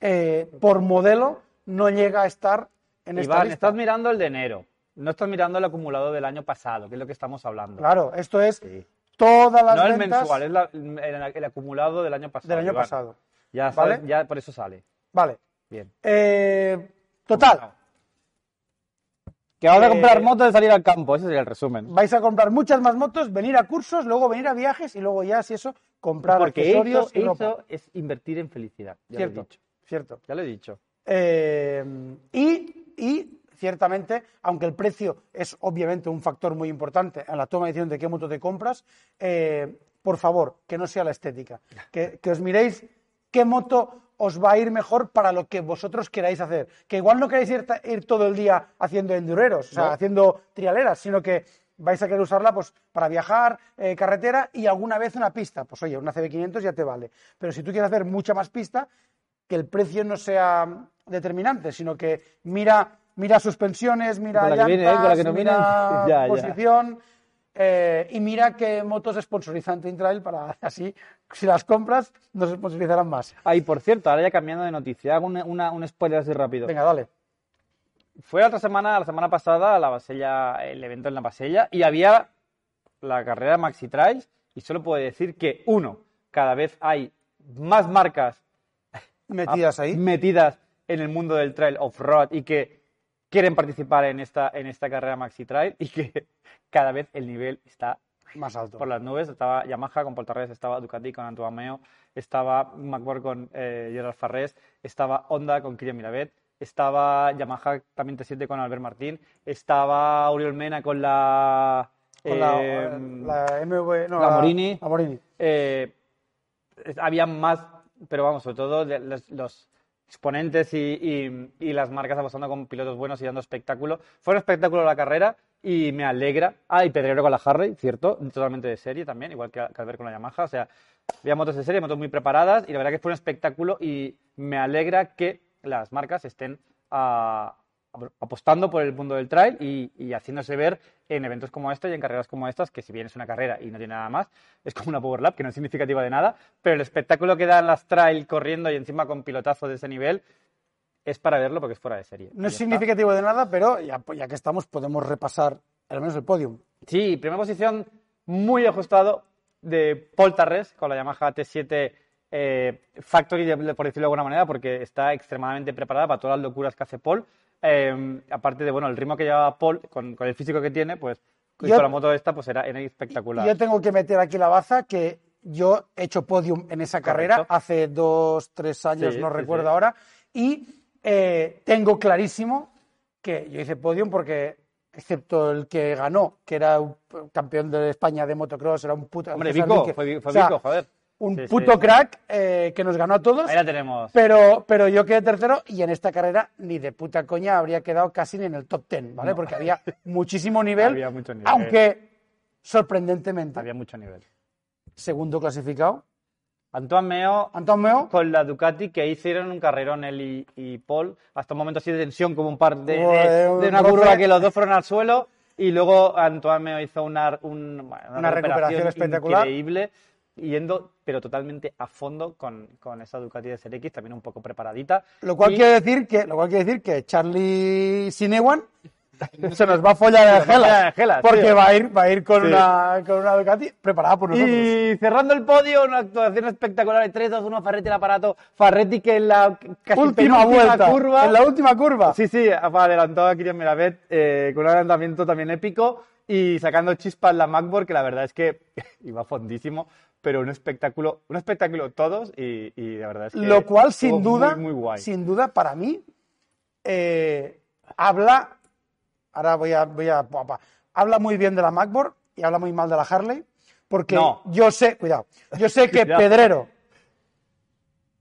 [SPEAKER 1] eh, por modelo no llega a estar en esta
[SPEAKER 2] Iván,
[SPEAKER 1] lista.
[SPEAKER 2] estás mirando el de enero. No estás mirando el acumulado del año pasado, que es lo que estamos hablando.
[SPEAKER 1] Claro, esto es
[SPEAKER 2] Sí.
[SPEAKER 1] todas las
[SPEAKER 2] no el
[SPEAKER 1] ventas
[SPEAKER 2] mensual, es la- el, el acumulado del año pasado.
[SPEAKER 1] del año
[SPEAKER 2] Iván.
[SPEAKER 1] pasado.
[SPEAKER 2] Ya,
[SPEAKER 1] ¿Vale?
[SPEAKER 2] sabes, ya por eso sale.
[SPEAKER 1] Vale.
[SPEAKER 2] Bien.
[SPEAKER 1] Eh, total,
[SPEAKER 2] Que a
[SPEAKER 1] Eh,
[SPEAKER 2] comprar moto de salir al campo, ese sería el resumen.
[SPEAKER 1] vais a comprar muchas más motos, venir a cursos, luego venir a viajes y luego ya, si eso, comprar
[SPEAKER 2] Porque
[SPEAKER 1] accesorios
[SPEAKER 2] eso,
[SPEAKER 1] y ropa.
[SPEAKER 2] eso es invertir en felicidad. Ya
[SPEAKER 1] Cierto,
[SPEAKER 2] lo he dicho.
[SPEAKER 1] cierto.
[SPEAKER 2] Ya lo he dicho.
[SPEAKER 1] Eh, y, y, ciertamente, aunque el precio es obviamente un factor muy importante en la toma de decisión de qué moto te compras, eh, por favor, que no sea la estética. Que, que os miréis qué moto os va a ir mejor para lo que vosotros queráis hacer. Que igual no queréis ir, todo el día haciendo endureros, o sea, haciendo trialeras, sino que vais a querer usarla pues, para viajar, eh, carretera y alguna vez una pista. Pues oye, una CB500 ya te vale. Pero si tú quieres hacer mucha más pista, que el precio no sea determinante, sino que mira, mira suspensiones, mira
[SPEAKER 2] que
[SPEAKER 1] llantas,
[SPEAKER 2] viene, ¿eh? No
[SPEAKER 1] mira
[SPEAKER 2] viene. Ya, ya.
[SPEAKER 1] Eh, y mira qué motos sponsorizan Twin Trail para así, si las compras, nos sponsorizarán más.
[SPEAKER 2] Ah, y por cierto, ahora ya cambiando de noticia, hago una- una- un spoiler así rápido.
[SPEAKER 1] Venga, dale.
[SPEAKER 2] Fue la otra semana, la semana pasada, a la Basella, el evento en la Basella, y había la carrera Maxi Trails, y solo puedo decir que, uno, cada vez hay más marcas
[SPEAKER 1] Metidas ahí.
[SPEAKER 2] metidas en el mundo del trail off-road y que quieren participar en esta, en esta carrera Maxi Trail y que cada vez el nivel está
[SPEAKER 1] Más alto.
[SPEAKER 2] por las nubes. Estaba Yamaha con Portarres, estaba Ducati con Antoine Meo, estaba McBoard con eh, Gerard Farrés, estaba Honda con Kylian Mirabet, estaba Yamaha también T7 con Albert Martín, estaba Oriol Mena con la...
[SPEAKER 1] Con la,
[SPEAKER 2] eh,
[SPEAKER 1] la MV, no,
[SPEAKER 2] la Morini.
[SPEAKER 1] la Morini.
[SPEAKER 2] eh, había más, pero vamos, sobre todo de los, los exponentes y, las marcas apostando con pilotos buenos y dando espectáculo. Fue un espectáculo la carrera y me alegra. Ah, y Pedrero con la Harley, cierto, totalmente de serie también, igual que, que Albert con la Yamaha. O sea, había motos de serie, motos muy preparadas y la verdad que fue un espectáculo y me alegra que las marcas estén ah, apostando por el mundo del trail y, y haciéndose ver en eventos como este y en carreras como estas, que si bien es una carrera y no tiene nada más, es como una Power Lap, que no es significativa de nada, pero el espectáculo que dan las trail corriendo y encima con pilotazo de ese nivel es para verlo porque es fuera de serie.
[SPEAKER 1] No es
[SPEAKER 2] está.
[SPEAKER 1] significativo de nada, pero ya, ya que estamos, podemos repasar al menos el podium.
[SPEAKER 2] Sí, primera posición muy ajustado de Paul Tarres con la Yamaha T7 eh, Factory, por decirlo de alguna manera, porque está extremadamente preparada para todas las locuras que hace Paul. Eh, aparte de, bueno, el ritmo que lleva Paul, con, con el físico que tiene, pues y
[SPEAKER 1] Yo-
[SPEAKER 2] con la moto esta, pues era, era espectacular.
[SPEAKER 1] Yo tengo que meter aquí la baza que yo he hecho podium en esa carrera
[SPEAKER 2] Correcto.
[SPEAKER 1] hace dos, tres años,
[SPEAKER 2] Sí,
[SPEAKER 1] no
[SPEAKER 2] sí,
[SPEAKER 1] recuerdo
[SPEAKER 2] sí.
[SPEAKER 1] ahora, y eh, tengo clarísimo que yo hice podium porque, excepto el que ganó, que era un campeón de España de motocross, era un puto...
[SPEAKER 2] Hombre, Vico,
[SPEAKER 1] Vique.
[SPEAKER 2] fue, fue
[SPEAKER 1] O sea,
[SPEAKER 2] Vico, joder.
[SPEAKER 1] Un
[SPEAKER 2] Sí,
[SPEAKER 1] puto
[SPEAKER 2] sí.
[SPEAKER 1] crack eh, que nos ganó a todos.
[SPEAKER 2] Ahí la tenemos.
[SPEAKER 1] Pero, pero yo quedé tercero y en esta carrera ni de puta coña habría quedado casi ni en el top ten, ¿vale? Porque había muchísimo nivel,
[SPEAKER 2] Había mucho nivel.
[SPEAKER 1] aunque sorprendentemente,
[SPEAKER 2] Había mucho nivel.
[SPEAKER 1] segundo clasificado,
[SPEAKER 2] Antoine Meo
[SPEAKER 1] Anton Meo,
[SPEAKER 2] con la Ducati que hicieron un carrerón él y, y Paul. Hasta un momento así de tensión, como un par de, de- de
[SPEAKER 1] un
[SPEAKER 2] una curva que los dos fueron al suelo. Y luego Antoine Meo hizo una, un- bueno,
[SPEAKER 1] Una recuperación espectacular.
[SPEAKER 2] increíble, yendo, pero totalmente a fondo con, con esa Ducati de X, también un poco preparadita.
[SPEAKER 1] lo cual
[SPEAKER 2] Y-
[SPEAKER 1] quiere decir que, lo cual quiere decir que Charlie Sinewan se nos va a follar de gelas, porque
[SPEAKER 2] tío.
[SPEAKER 1] va a ir, va a ir con,
[SPEAKER 2] Sí.
[SPEAKER 1] una, con una Ducati preparada por nosotros.
[SPEAKER 2] Y cerrando el podio, una actuación espectacular de 3, 2, 1, Farretti el aparato. Farretti que en la casi
[SPEAKER 1] última vuelta,
[SPEAKER 2] curva.
[SPEAKER 1] en la última curva.
[SPEAKER 2] Sí, sí, adelantó a Kylian Mirabet eh, con un adelantamiento también épico y sacando chispas la MacBook, que la verdad es que iba fondísimo, pero un espectáculo, un espectáculo todos y, y la verdad es que
[SPEAKER 1] Lo cual, sin duda,
[SPEAKER 2] muy, muy guay.
[SPEAKER 1] sin duda, para mí, eh, habla, ahora voy a, voy a, habla muy bien de la MacBook y habla muy mal de la Harley, porque
[SPEAKER 2] No.
[SPEAKER 1] yo sé, cuidado, yo sé que. Pedrero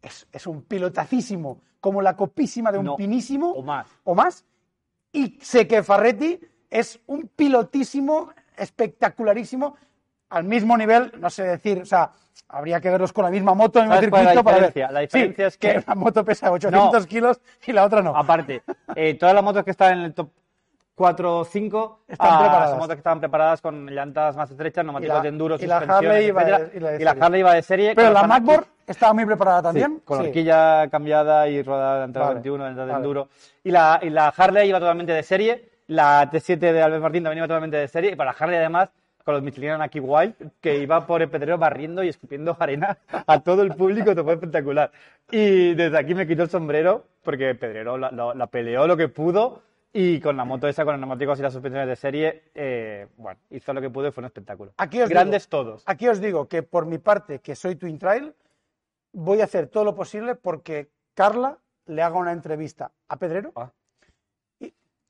[SPEAKER 1] es, es un pilotacísimo, como la copísima de un
[SPEAKER 2] No,
[SPEAKER 1] pinísimo,
[SPEAKER 2] o más.
[SPEAKER 1] o más, y sé que Farretti es un pilotísimo, espectacularísimo, al mismo nivel, no sé decir, o sea, habría que verlos con la misma moto en el
[SPEAKER 2] ¿Sabes cuál es la
[SPEAKER 1] circuito para ver.
[SPEAKER 2] diferencia? La diferencia
[SPEAKER 1] Sí,
[SPEAKER 2] es que-
[SPEAKER 1] una moto pesa 800 kilos y la otra no.
[SPEAKER 2] Aparte, eh, todas las motos que están en el top 4 o 5
[SPEAKER 1] Están
[SPEAKER 2] ah,
[SPEAKER 1] preparadas.
[SPEAKER 2] motos que estaban preparadas con llantas más estrechas, neumáticos de enduro,
[SPEAKER 1] y la Harley iba de- y la
[SPEAKER 2] y la. Harley iba de serie.
[SPEAKER 1] Pero
[SPEAKER 2] con
[SPEAKER 1] la MacBook estaba muy preparada
[SPEAKER 2] Sí,
[SPEAKER 1] también.
[SPEAKER 2] con la
[SPEAKER 1] Sí.
[SPEAKER 2] horquilla cambiada y rodada de
[SPEAKER 1] Vale,
[SPEAKER 2] 21, delante de
[SPEAKER 1] vale.
[SPEAKER 2] enduro. Y la, y la Harley iba totalmente de serie. La T7 de Albert Martín también iba totalmente de serie. Y para la Harley, además, con los Michelin aquí Wild, que iba por el pedrero barriendo y escupiendo arena a todo el público, te fue espectacular. Y desde aquí me quito el sombrero, porque Pedrero la, la- la peleó lo que pudo. Y con la moto esa, con los neumáticos y las suspensiones de serie, eh, bueno, hizo lo que pudo y fue un espectáculo.
[SPEAKER 1] Aquí os
[SPEAKER 2] Grandes
[SPEAKER 1] digo-
[SPEAKER 2] todos.
[SPEAKER 1] Aquí os digo que por mi parte, que soy Twin Trail, voy a hacer todo lo posible porque Carla le haga una entrevista a Pedrero.
[SPEAKER 2] Ah.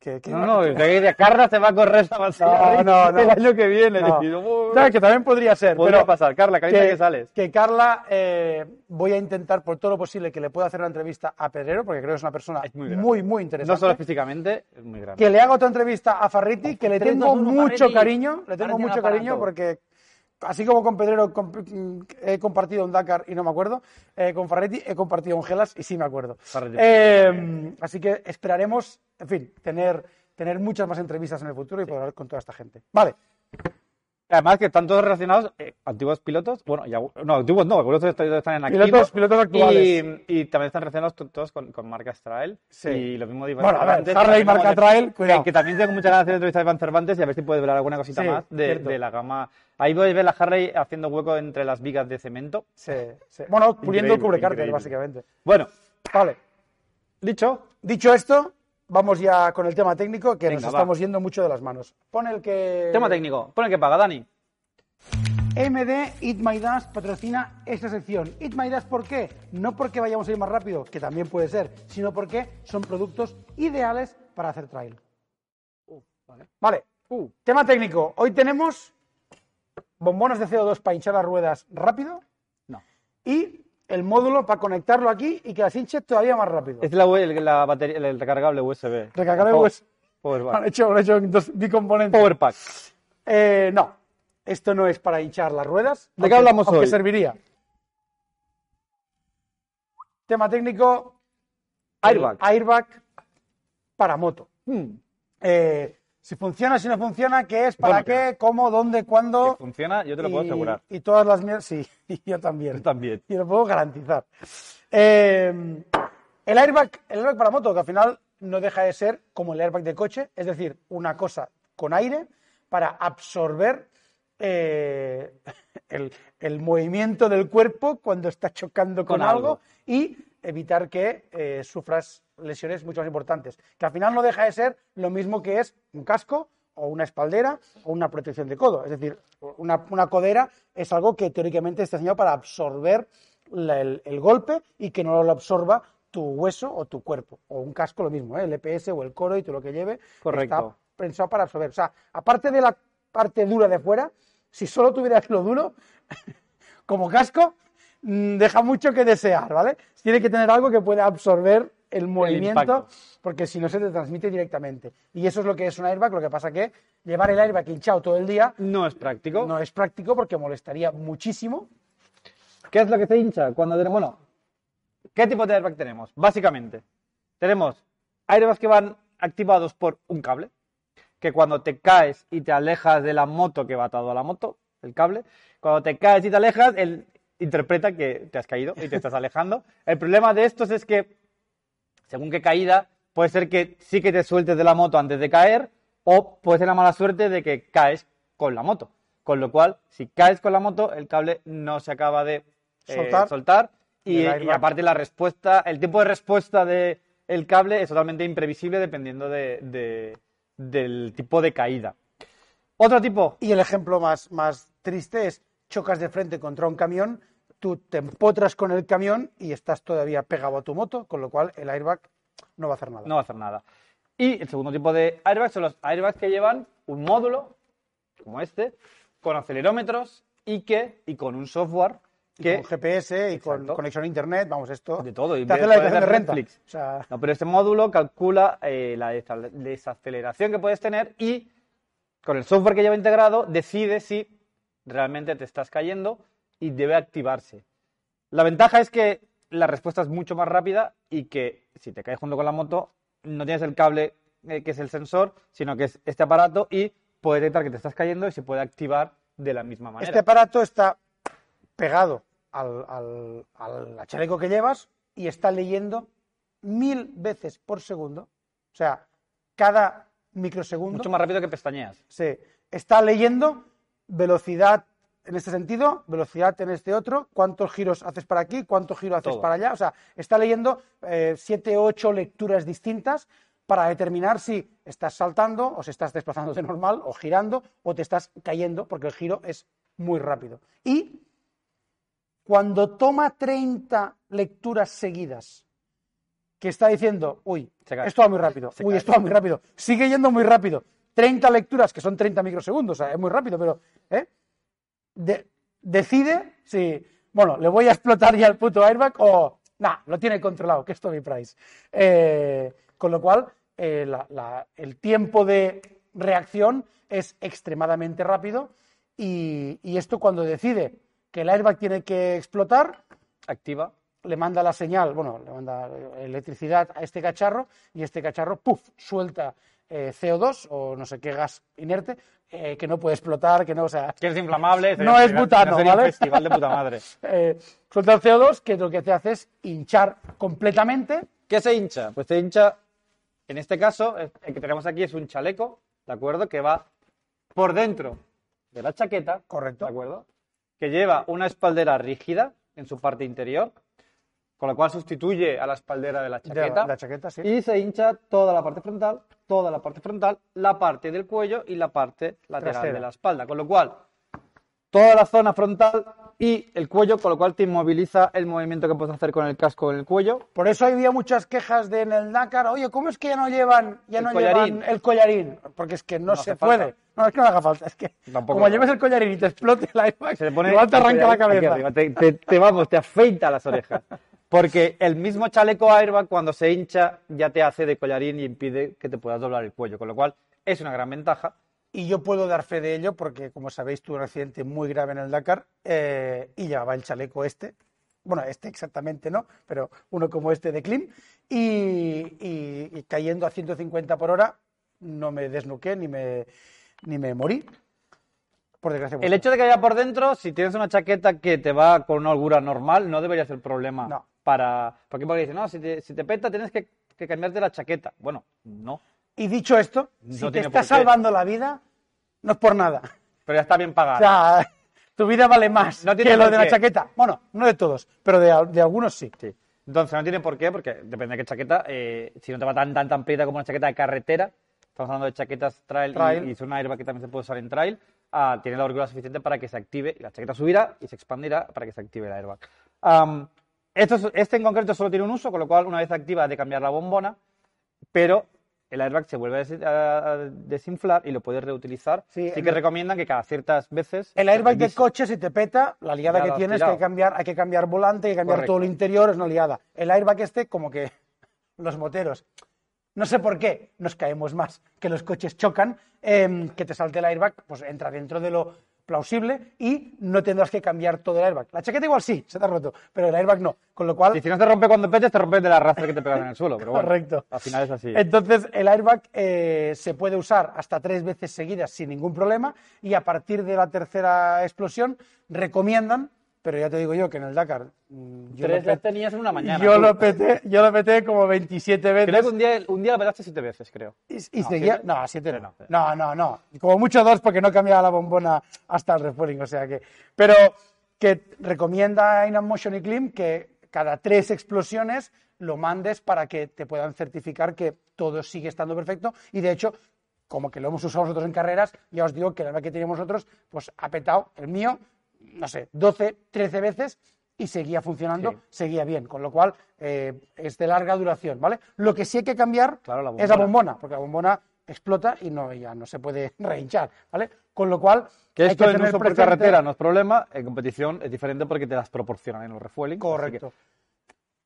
[SPEAKER 1] Que- que-
[SPEAKER 2] No, no, que de Carla se va a correr la
[SPEAKER 1] No, no, no.
[SPEAKER 2] el año que viene.
[SPEAKER 1] No. Que también podría ser.
[SPEAKER 2] Podría
[SPEAKER 1] pero
[SPEAKER 2] pasar. Carla, carita que, sales.
[SPEAKER 1] que Carla, eh, voy a intentar por todo lo posible que le pueda hacer una entrevista a Pedrero, porque creo que es una persona
[SPEAKER 2] muy
[SPEAKER 1] muy, muy, interesante.
[SPEAKER 2] No solo físicamente, es muy grande.
[SPEAKER 1] que le haga otra entrevista a Farriti, que le tengo mucho cariño, le tengo mucho cariño porque así como con Pedrero mm, he compartido un Dakar y no me acuerdo, eh, con Farriti he compartido un Gelas y sí me acuerdo. Eh, así que esperaremos, en fin, tener, tener muchas más entrevistas en el futuro y poder hablar con toda esta gente. Vale,
[SPEAKER 2] Además que están todos relacionados, eh, antiguos pilotos, bueno, ya, no, antiguos no, algunos están en activo.
[SPEAKER 1] Pilotos- pilotos actuales.
[SPEAKER 2] Y, y también están relacionados to- todos con, con marcas Trail.
[SPEAKER 1] Sí.
[SPEAKER 2] Y lo mismo de Iván
[SPEAKER 1] Bueno, a ver,
[SPEAKER 2] Cervantes,
[SPEAKER 1] Harley, marca
[SPEAKER 2] de-
[SPEAKER 1] Trail, cuidado.
[SPEAKER 2] Que, que también tengo muchas ganas de entrevistar a Iván Cervantes y a ver si puedes ver alguna cosita
[SPEAKER 1] Sí,
[SPEAKER 2] más de, de la gama. Ahí a ver la Harley haciendo hueco entre las vigas de cemento.
[SPEAKER 1] sí, sí. bueno, puliendo el cubrecárter, básicamente.
[SPEAKER 2] Bueno,
[SPEAKER 1] Vale,
[SPEAKER 2] dicho,
[SPEAKER 1] dicho esto, vamos ya con el tema técnico, que nos
[SPEAKER 2] va.
[SPEAKER 1] estamos yendo mucho de las manos. Pon el que...
[SPEAKER 2] tema técnico. Pon el que paga, Dani.
[SPEAKER 1] MD Eat My Dash patrocina esta sección. Eat My Dash, ¿por qué? No porque vayamos a ir más rápido, que también puede ser, sino porque son productos ideales para hacer trail. vale.
[SPEAKER 2] Uh.
[SPEAKER 1] Tema técnico. Hoy tenemos bombones de CO2 para hinchar las ruedas rápido
[SPEAKER 2] No.
[SPEAKER 1] y el módulo para conectarlo aquí y que las hinche todavía más rápido.
[SPEAKER 2] Es la, el, la batería, el, recargable USB.
[SPEAKER 1] Recargable
[SPEAKER 2] Power-
[SPEAKER 1] USB.
[SPEAKER 2] Power
[SPEAKER 1] Han hecho, han hecho dos bicomponentes.
[SPEAKER 2] Power Pack.
[SPEAKER 1] Eh, no, esto no es para hinchar las ruedas.
[SPEAKER 2] ¿De qué hablamos
[SPEAKER 1] aunque
[SPEAKER 2] hoy?
[SPEAKER 1] serviría. Tema técnico.
[SPEAKER 2] Airbag.
[SPEAKER 1] Airbag para moto.
[SPEAKER 2] Hmm.
[SPEAKER 1] Eh, si funciona, si no funciona, ¿qué es? ¿Para qué? ¿Cómo? ¿Dónde? ¿Cuándo?
[SPEAKER 2] Funciona, yo te lo puedo asegurar.
[SPEAKER 1] Y todas las mierdas. Sí, y yo también.
[SPEAKER 2] Yo también.
[SPEAKER 1] Y lo puedo garantizar. Eh, el airbag, el airbag para moto, que al final no deja de ser como el airbag de coche, es decir, una cosa con aire para absorber eh, el, el movimiento del cuerpo cuando está chocando con,
[SPEAKER 2] Con
[SPEAKER 1] algo.
[SPEAKER 2] algo.
[SPEAKER 1] y evitar que eh, sufras lesiones mucho más importantes. Que al final no deja de ser lo mismo que es un casco o una espaldera o una protección de codo. Es decir, una, una codera es algo que teóricamente está diseñado para absorber la- el, el golpe y que no lo absorba tu hueso o tu cuerpo. O un casco lo mismo, ¿eh? el EPS o el coro y todo lo que lleve
[SPEAKER 2] Correcto.
[SPEAKER 1] está pensado para absorber. O sea, aparte de la parte dura de fuera, si solo tuvieras lo duro, como casco, deja mucho que desear, ¿vale? Tiene que tener algo que pueda absorber el movimiento, porque si no se te transmite directamente. Y eso es lo que es un airbag, lo que pasa que llevar el airbag hinchado todo el día
[SPEAKER 2] No es práctico.
[SPEAKER 1] no es práctico porque molestaría muchísimo.
[SPEAKER 2] ¿Qué es lo que se hincha cuando tenemos? Bueno, ¿qué tipo de airbag tenemos? Básicamente, tenemos airbags que van activados por un cable, que cuando te caes y te alejas de la moto que va atado a la moto, el cable, cuando te caes y te alejas, él interpreta que te has caído y te estás alejando. El problema de estos es que, según qué caída, puede ser que sí que te sueltes de la moto antes de caer, o puede ser la mala suerte de que caes con la moto. Con lo cual, si caes con la moto, el cable no se acaba de eh,
[SPEAKER 1] Soltar.
[SPEAKER 2] soltar y, aparte la respuesta, el tiempo de respuesta del el cable es totalmente imprevisible dependiendo de- de- del tipo de caída. Otro tipo,
[SPEAKER 1] Y el ejemplo más, más triste es chocas de frente contra un camión, tú te empotras con el camión y estás todavía pegado a tu moto, con lo cual el airbag no va a hacer nada.
[SPEAKER 2] no va a hacer nada. Y el segundo tipo de airbags son los airbags que llevan un módulo, como este, con acelerómetros y que y con un software
[SPEAKER 1] Y
[SPEAKER 2] que
[SPEAKER 1] con GPS y con conexión a internet, vamos, esto
[SPEAKER 2] de todo y
[SPEAKER 1] te hace la de renta.
[SPEAKER 2] Netflix.
[SPEAKER 1] O sea,
[SPEAKER 2] No, pero este módulo calcula eh, la desa- desaceleración que puedes tener y con el software que lleva integrado decide si realmente te estás cayendo y debe activarse. La ventaja es que la respuesta es mucho más rápida y que si te caes junto con la moto, no tienes el cable eh, que es el sensor, sino que es este aparato y puede detectar que te estás cayendo y se puede activar de la misma manera.
[SPEAKER 1] Este aparato está pegado al, al, al chaleco que llevas y está leyendo mil veces por segundo. O sea, cada microsegundo.
[SPEAKER 2] Mucho más rápido que pestañeas.
[SPEAKER 1] Sí, está leyendo velocidad en este sentido, velocidad en este otro, cuántos giros haces para aquí, cuántos giros haces
[SPEAKER 2] Todo.
[SPEAKER 1] para allá. O sea, está leyendo eh, siete, ocho lecturas distintas para determinar si estás saltando o si estás desplazando de normal o girando o te estás cayendo porque el giro es muy rápido. Y cuando toma 30 lecturas seguidas, que está diciendo, uy, esto va muy rápido, uy, esto va muy rápido, sigue yendo muy rápido. 30 lecturas, que son 30 microsegundos, o sea, es muy rápido, pero ¿eh? De- decide si, bueno, le voy a explotar ya el puto airbag o, nah, lo tiene controlado, que es Tommy Price. Eh, con lo cual, eh, la- la- el tiempo de reacción es extremadamente rápido y, y esto cuando decide que el airbag tiene que explotar,
[SPEAKER 2] Activa.
[SPEAKER 1] le manda la señal, bueno, le manda electricidad a este cacharro y este cacharro, puff, suelta eh, CO2 o no sé qué gas inerte eh, que no puede explotar, que no, o sea,
[SPEAKER 2] Que es inflamable.
[SPEAKER 1] No es butano,
[SPEAKER 2] sería un
[SPEAKER 1] ¿vale?
[SPEAKER 2] festival de puta madre.
[SPEAKER 1] eh, suelta el CO2 que lo que te hace es hinchar completamente.
[SPEAKER 2] ¿Qué se hincha? Pues se hincha, en este caso, el que tenemos aquí es un chaleco, ¿de acuerdo? Que va por dentro de la chaqueta,
[SPEAKER 1] Correcto.
[SPEAKER 2] ¿de acuerdo? Que lleva una espaldera rígida en su parte interior, con lo cual sustituye a la espaldera de la
[SPEAKER 1] de
[SPEAKER 2] chaqueta.
[SPEAKER 1] la chaqueta, sí.
[SPEAKER 2] Y se hincha toda la parte frontal, toda la parte frontal, la parte del cuello y la parte lateral
[SPEAKER 1] Trasera.
[SPEAKER 2] de la espalda. Con lo cual, toda la zona frontal y el cuello, con lo cual te inmoviliza el movimiento que puedes hacer con el casco en el cuello.
[SPEAKER 1] Por eso había muchas quejas de en el Dakar, oye, ¿cómo es que ya no llevan, ya
[SPEAKER 2] El
[SPEAKER 1] no
[SPEAKER 2] collarín.
[SPEAKER 1] llevan el collarín? Porque es que no,
[SPEAKER 2] No
[SPEAKER 1] se
[SPEAKER 2] hace falta.
[SPEAKER 1] puede. No, es que no haga falta, es que
[SPEAKER 2] Tampoco
[SPEAKER 1] como lleves el collarín y te explote el airbag,
[SPEAKER 2] Se le pone
[SPEAKER 1] igual te arranca la cabeza.
[SPEAKER 2] te, te- te- vamos, te afeita las orejas. Porque el mismo chaleco airbag, cuando se hincha, ya te hace de collarín y impide que te puedas doblar el cuello. Con lo cual, es una gran ventaja.
[SPEAKER 1] Y yo puedo dar fe de ello porque, como sabéis, tuve un accidente muy grave en el Dakar eh, y llevaba el chaleco este. Bueno, este exactamente no, pero uno como este de Klim. Y, y- y cayendo a 150 por hora, no me desnuqué ni me, ni me morí. Por desgracia.
[SPEAKER 2] El hecho de que vaya por dentro, si tienes una chaqueta que te va con una holgura normal, no debería ser problema
[SPEAKER 1] No.
[SPEAKER 2] Para... Porque porque dicen, no, si te, si te peta tienes que, que cambiarte la chaqueta. Bueno, no.
[SPEAKER 1] Y dicho esto,
[SPEAKER 2] No
[SPEAKER 1] si te está salvando la vida, no es por nada.
[SPEAKER 2] Pero ya está bien
[SPEAKER 1] O
[SPEAKER 2] pagada.
[SPEAKER 1] sea, tu vida vale más
[SPEAKER 2] No tiene
[SPEAKER 1] que lo de la chaqueta. Bueno, no de todos, pero de, de algunos sí.
[SPEAKER 2] Sí. Entonces, no tiene por qué, porque depende de qué chaqueta. eh, si no te va tan, tan, tan pedida como una chaqueta de carretera, estamos hablando de chaquetas trail, y-
[SPEAKER 1] Trail.
[SPEAKER 2] Y, es una airbag que también se puede usar en trail, ah, tiene la holgura suficiente para que se active, y la chaqueta subirá y se expandirá para que se active el airbag. Am, esto es- este en concreto solo tiene un uso, con lo cual una vez activa hay de cambiar la bombona, pero el airbag se vuelve a des- a- a desinflar y lo puedes reutilizar.
[SPEAKER 1] Sí,
[SPEAKER 2] Sí,
[SPEAKER 1] en
[SPEAKER 2] que
[SPEAKER 1] el-
[SPEAKER 2] recomiendan que cada ciertas veces...
[SPEAKER 1] El airbag de
[SPEAKER 2] revise.
[SPEAKER 1] coche, si te peta, la liada
[SPEAKER 2] Ya
[SPEAKER 1] que tienes, que hay cambiar, hay que cambiar volante, hay que cambiar todo el
[SPEAKER 2] Correcto.
[SPEAKER 1] interior, es una liada. El airbag este, como que los moteros. No sé por qué nos caemos más, que los coches chocan, em, que te salte el airbag, pues entra dentro de lo plausible y no tendrás que cambiar todo el airbag. La chaqueta igual sí, se te ha roto, pero el airbag no. Con lo cual,
[SPEAKER 2] Y si no te rompe cuando petes, te rompes de la raza que te pegas en el suelo. Pero bueno,
[SPEAKER 1] Correcto.
[SPEAKER 2] Al final es así.
[SPEAKER 1] Entonces, el airbag eh, se puede usar hasta tres veces seguidas sin ningún problema y a partir de la tercera explosión recomiendan, pero ya te digo yo que en el Dakar mm, yo,
[SPEAKER 2] Tres
[SPEAKER 1] lo,
[SPEAKER 2] las tenías en una mañana.
[SPEAKER 1] yo
[SPEAKER 2] tú.
[SPEAKER 1] lo peté, yo lo peté como 27 veces.
[SPEAKER 2] Creo que un día, un día la petaste siete veces, creo.
[SPEAKER 1] Y, y
[SPEAKER 2] No,
[SPEAKER 1] seguía,
[SPEAKER 2] siete.
[SPEAKER 1] no, siete no.
[SPEAKER 2] No, no.
[SPEAKER 1] No. Como mucho dos porque no cambiaba la bombona hasta el refueling, o sea que. Pero que recomienda Inam Motion y Clean que cada tres explosiones lo mandes para que te puedan certificar que todo sigue estando perfecto y de hecho como que lo hemos usado nosotros en carreras, ya os digo que la verdad que teníamos nosotros, pues ha petado el mío, no sé, 12, 13 veces y seguía funcionando,
[SPEAKER 2] Sí.
[SPEAKER 1] seguía bien, con lo cual eh, es de larga duración, ¿vale? Lo que sí hay que cambiar
[SPEAKER 2] Claro, la
[SPEAKER 1] es la
[SPEAKER 2] bombona.
[SPEAKER 1] porque la bombona explota y no, ya no se puede rehinchar, ¿vale? Con lo cual,
[SPEAKER 2] Que
[SPEAKER 1] hay
[SPEAKER 2] esto en uso por carretera no es problema, en competición es diferente porque te las proporcionan en los refueling.
[SPEAKER 1] Correcto.
[SPEAKER 2] que-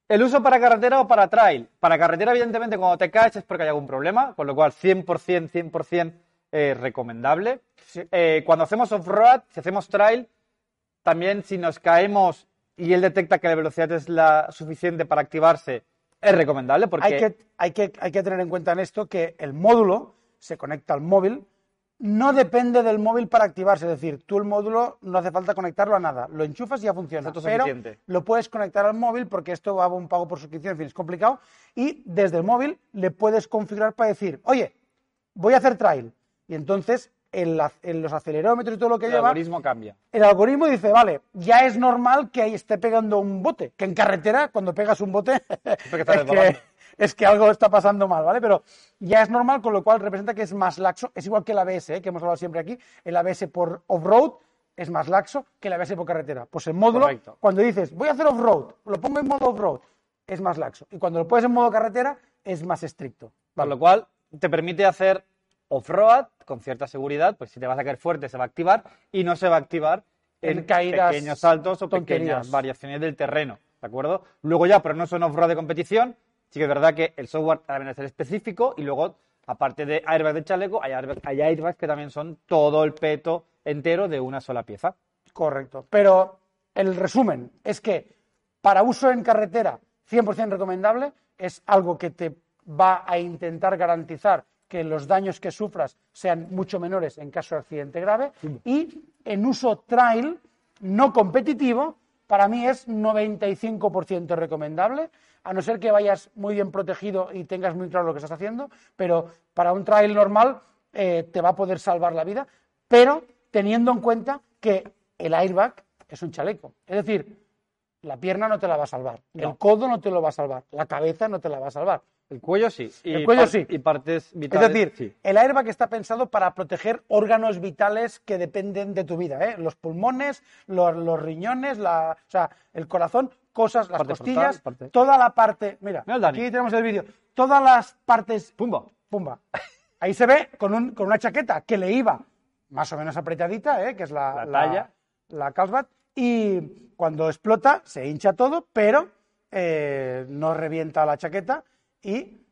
[SPEAKER 2] ¿El uso para carretera o para trail? Para carretera, evidentemente, cuando te caes es porque hay algún problema, con lo cual 100%, 100% eh, recomendable.
[SPEAKER 1] Sí.
[SPEAKER 2] Eh, cuando hacemos off-road, si hacemos trail, también si nos caemos y él detecta que la velocidad es la suficiente para activarse, es recomendable porque
[SPEAKER 1] Hay, que, hay, que, hay que tener en cuenta en esto que el módulo se conecta al móvil, no depende del móvil para activarse, es decir, tú el módulo no hace falta conectarlo a nada, lo enchufas y ya funciona,
[SPEAKER 2] Es
[SPEAKER 1] pero
[SPEAKER 2] autosuficiente.
[SPEAKER 1] lo puedes conectar al móvil porque esto va a un pago por suscripción, en fin, es complicado, y desde el móvil le puedes configurar para decir, oye, voy a hacer trail, y entonces en, la- en los acelerómetros y todo lo que
[SPEAKER 2] el
[SPEAKER 1] lleva,
[SPEAKER 2] algoritmo cambia.
[SPEAKER 1] el algoritmo dice, vale, ya es normal que ahí esté pegando un bote, que en carretera cuando pegas un bote es, que, es que algo está pasando mal, ¿vale? Pero ya es normal, con lo cual representa que es más laxo, es igual que el ABS, ¿eh? que hemos hablado siempre aquí, el ABS por off-road es más laxo que el ABS por carretera. Pues el módulo,
[SPEAKER 2] Correcto.
[SPEAKER 1] cuando dices, voy a hacer off-road, lo pongo en modo off-road, es más laxo. Y cuando lo pones en modo carretera, es más estricto.
[SPEAKER 2] Con lo cual, te permite hacer off-road con cierta seguridad, pues si te vas a caer fuerte se va a activar y no se va a activar en,
[SPEAKER 1] En caídas,
[SPEAKER 2] pequeños saltos o
[SPEAKER 1] tonterías.
[SPEAKER 2] pequeñas variaciones del terreno, ¿de acuerdo? Luego ya, pero no son off-road de competición, sí que es verdad que el software también es específico y luego, aparte de airbag de chaleco, hay, airbag- hay airbags que también son todo el peto entero de una sola pieza.
[SPEAKER 1] Correcto. Pero el resumen es que para uso en carretera 100% recomendable es algo que te va a intentar garantizar que los daños que sufras sean mucho menores en caso de accidente grave y en uso trail no competitivo para mí es 95% recomendable a no ser que vayas muy bien protegido y tengas muy claro lo que estás haciendo pero para un trail normal eh, te va a poder salvar la vida pero teniendo en cuenta que el airbag es un chaleco. Es decir, la pierna no te la va a salvar,
[SPEAKER 2] No.
[SPEAKER 1] el codo no te lo va a salvar, la cabeza no te la va a salvar.
[SPEAKER 2] El cuello sí. Y
[SPEAKER 1] El cuello sí.
[SPEAKER 2] Y partes
[SPEAKER 1] Es
[SPEAKER 2] vitales
[SPEAKER 1] decir,
[SPEAKER 2] sí.
[SPEAKER 1] el airbag está pensado para proteger órganos vitales que dependen de tu vida, ¿eh? los pulmones, los, los riñones, la, o sea, el corazón, cosas, las
[SPEAKER 2] Parte
[SPEAKER 1] costillas,
[SPEAKER 2] frontal,
[SPEAKER 1] toda la parte. Mira, aquí tenemos el vídeo. Todas las partes
[SPEAKER 2] Pumba.
[SPEAKER 1] Pumba. Ahí se ve con, un- con una chaqueta que le iba más o menos apretadita, ¿eh? que es la,
[SPEAKER 2] La talla.
[SPEAKER 1] la Carlsbad, y cuando explota se hincha todo, pero eh, no revienta la chaqueta y